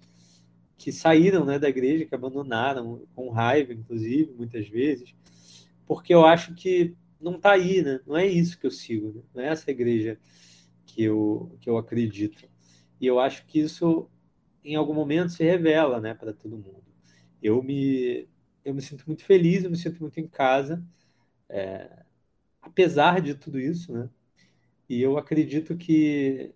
que saíram né, da igreja, que abandonaram, com raiva, inclusive, muitas vezes, porque eu acho que não está aí, né? não é isso que eu sigo, né? não é essa igreja que eu, que eu acredito. E eu acho que isso, em algum momento, se revela né, para todo mundo. Eu me, eu me sinto muito feliz, eu me sinto muito em casa, é, apesar de tudo isso, né? E eu acredito que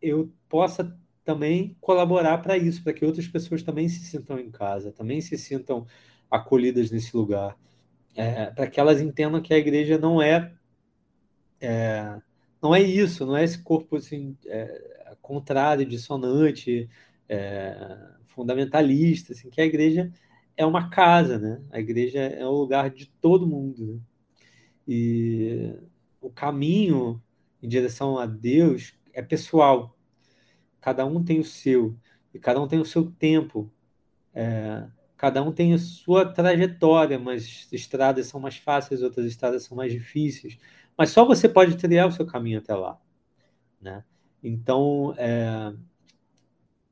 eu possa também colaborar para isso, para que outras pessoas também se sintam em casa, também se sintam acolhidas nesse lugar, é, para que elas entendam que a igreja não é, é, não é isso, não é esse corpo assim, é, contrário, dissonante, é, fundamentalista, assim, que a igreja é uma casa, né? A igreja é um lugar de todo mundo. Né? E o caminho em direção a Deus é pessoal, cada um tem o seu, e cada um tem o seu tempo, é, cada um tem a sua trajetória, mas estradas são mais fáceis, outras estradas são mais difíceis, mas só você pode trilhar o seu caminho até lá. Né? Então, é,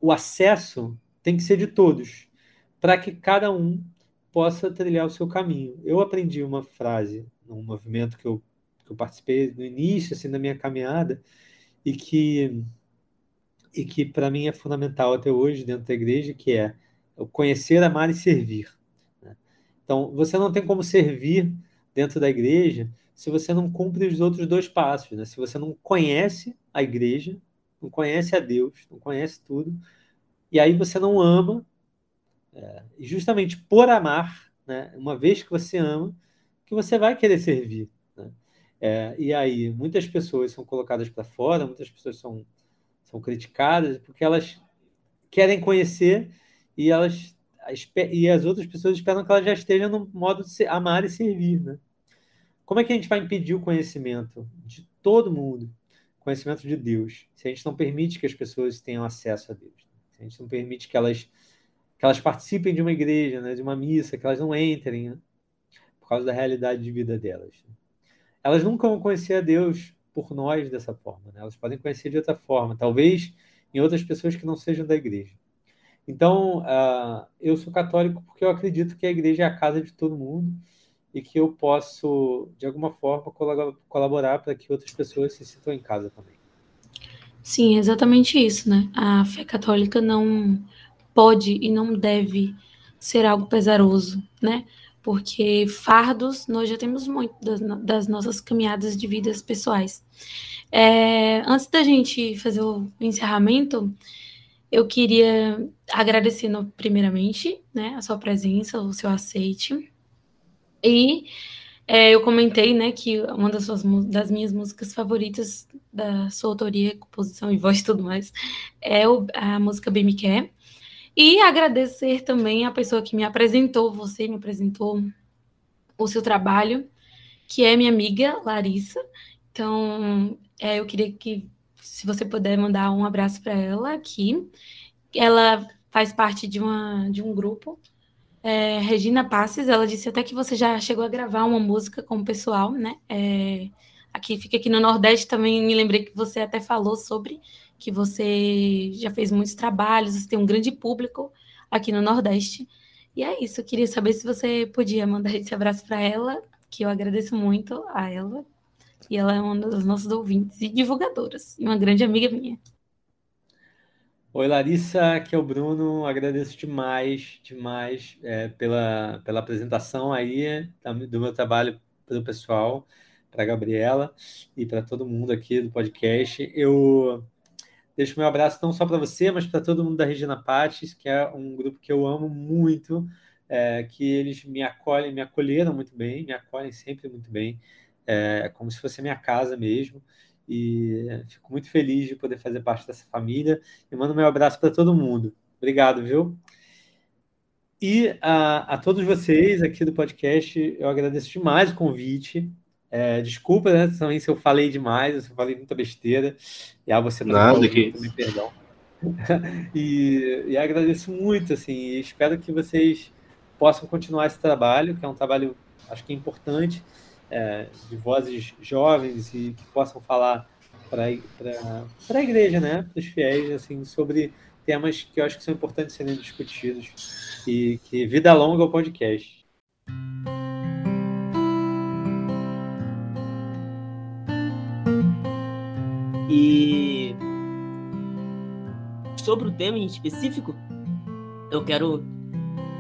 o acesso tem que ser de todos, para que cada um possa trilhar o seu caminho. Eu aprendi uma frase num movimento que eu, que eu participei no início assim, da minha caminhada, e que e que para mim é fundamental até hoje dentro da igreja, que é conhecer, amar e servir. Né? Então, você não tem como servir dentro da igreja se você não cumpre os outros dois passos, né? Se você não conhece a igreja, não conhece a Deus, não conhece tudo, e aí você não ama, é, justamente por amar, né? Uma vez que você ama, que você vai querer servir. Né? É, e aí muitas pessoas são colocadas para fora, muitas pessoas são são criticadas porque elas querem conhecer e elas e as outras pessoas esperam que elas já estejam no modo de amar e servir, né? Como é que a gente vai impedir o conhecimento de todo mundo, conhecimento de Deus, se a gente não permite que as pessoas tenham acesso a Deus? Se a gente não permite que elas que elas participem de uma igreja, né, de uma missa, que elas não entrem, né, por causa da realidade de vida delas. Elas nunca vão conhecer a Deus por nós dessa forma. Né? Elas podem conhecer de outra forma, talvez em outras pessoas que não sejam da igreja. Então, uh, eu sou católico porque eu acredito que a igreja é a casa de todo mundo e que eu posso, de alguma forma, colaborar para que outras pessoas se sintam em casa também. Sim, exatamente isso, né? A fé católica não pode e não deve ser algo pesaroso, né? Porque fardos nós já temos muito das, das nossas caminhadas de vidas pessoais. É, antes da gente fazer o encerramento, eu queria agradecer primeiramente né, a sua presença, o seu aceite, e É, eu comentei, né, que uma das, suas, das minhas músicas favoritas da sua autoria, composição e voz e tudo mais é o, a música Bem Me Quer. E agradecer também a pessoa que me apresentou, você me apresentou o seu trabalho, que é minha amiga Larissa. Então, é, eu queria que, se você puder mandar um abraço para ela aqui. Ela faz parte de, uma, de um grupo é, Regina Passes, ela disse até que você já chegou a gravar uma música com o pessoal, né? É, aqui fica aqui no Nordeste também me lembrei que você até falou sobre que você já fez muitos trabalhos, você tem um grande público aqui no Nordeste. E é isso, eu queria saber se você podia mandar esse abraço para ela, que eu agradeço muito a ela. E ela é uma das nossas ouvintes e divulgadoras, e uma grande amiga minha. Oi, Larissa, aqui é o Bruno. Agradeço demais, demais é, pela, pela apresentação aí do meu trabalho para o pessoal, para a Gabriela e para todo mundo aqui do podcast. Eu deixo meu abraço não só para você, mas para todo mundo da Regina Pates, que é um grupo que eu amo muito, é, que eles me acolhem, me acolheram muito bem, me acolhem sempre muito bem, é, como se fosse minha casa mesmo e fico muito feliz de poder fazer parte dessa família e mando meu abraço para todo mundo. Obrigado, viu? E a, a, todos vocês aqui do podcast, eu agradeço demais o convite. É, desculpa né, também se eu falei demais, se eu falei muita besteira. E a você Nada que perdão. e, e agradeço muito, assim, e espero que vocês possam continuar esse trabalho, que é um trabalho, acho que é importante é, de vozes jovens e que possam falar para a igreja, né, para os fiéis, assim, sobre temas que eu acho que são importantes serem discutidos e que vida longa ao podcast. E sobre o tema em específico, eu quero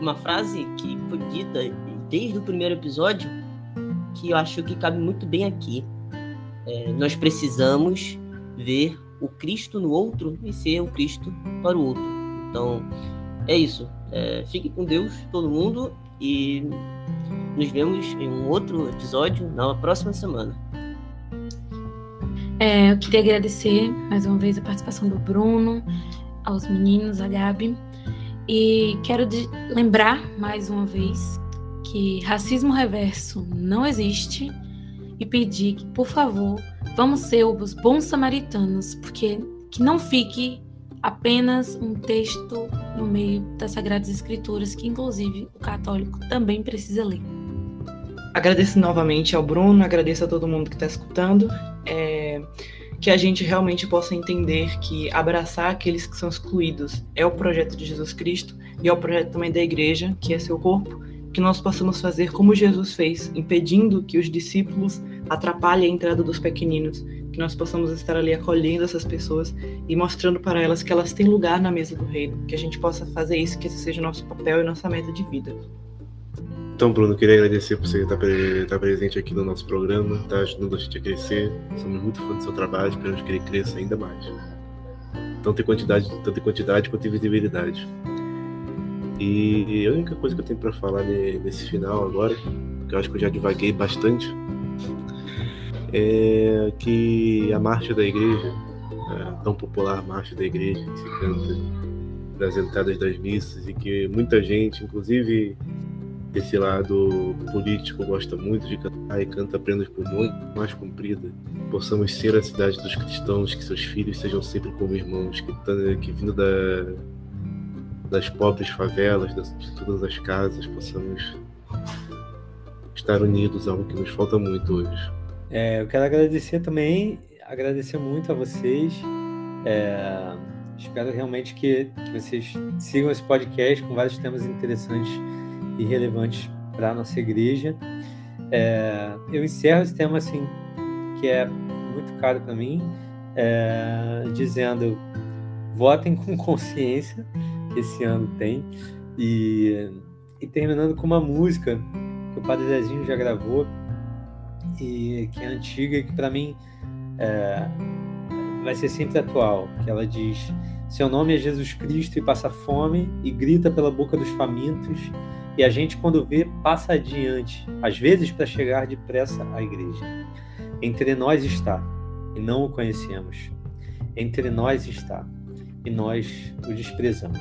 uma frase que foi dita desde o primeiro episódio que eu acho que cabe muito bem aqui. É, nós precisamos ver o Cristo no outro e ser o Cristo para o outro. Então, é isso. É, fique com Deus, todo mundo, e nos vemos em um outro episódio na próxima semana. É, eu queria agradecer mais uma vez a participação do Bruno, aos meninos, a Gabi, e quero lembrar mais uma vez que racismo reverso não existe e pedir que, por favor, vamos ser os bons samaritanos, porque que não fique apenas um texto no meio das Sagradas Escrituras, que inclusive o católico também precisa ler. Agradeço novamente ao Bruno, agradeço a todo mundo que está escutando. É, que a gente realmente possa entender que abraçar aqueles que são excluídos é o projeto de Jesus Cristo e é o projeto também da igreja, que é seu corpo, que nós possamos fazer como Jesus fez, impedindo que os discípulos atrapalhem a entrada dos pequeninos, que nós possamos estar ali acolhendo essas pessoas e mostrando para elas que elas têm lugar na mesa do reino, que a gente possa fazer isso, que esse seja o nosso papel e nossa meta de vida. Então, Bruno, queria agradecer por você estar, estar presente aqui no nosso programa, estar tá ajudando a gente a crescer. Somos muito fãs do seu trabalho, esperamos que ele cresça ainda mais. Tanto em quantidade, tanto em quantidade quanto em visibilidade. E a única coisa que eu tenho para falar nesse final agora, que eu acho que eu já divaguei bastante, é que a marcha da igreja, a tão popular marcha da igreja que se canta nas entradas das missas e que muita gente, inclusive desse lado político, gosta muito de cantar e canta apenas por muito mais comprida, possamos ser a cidade dos cristãos, que seus filhos sejam sempre como irmãos, que, que vindo da das pobres favelas, de todas as casas, possamos estar unidos, algo que nos falta muito hoje. É, eu quero agradecer também, agradecer muito a vocês. É, espero realmente que, que, vocês sigam esse podcast com vários temas interessantes e relevantes para a nossa igreja. É, eu encerro esse tema assim, que é muito caro para mim, é, dizendo: votem com consciência que esse ano tem. E, e terminando com uma música que o Padre Zezinho já gravou e que é antiga e que para mim é, vai ser sempre atual. Que ela diz: Seu nome é Jesus Cristo e passa fome e grita pela boca dos famintos e a gente, quando vê, passa adiante, às vezes para chegar depressa à igreja. Entre nós está, e não o conhecemos. Entre nós está, e nós o desprezamos.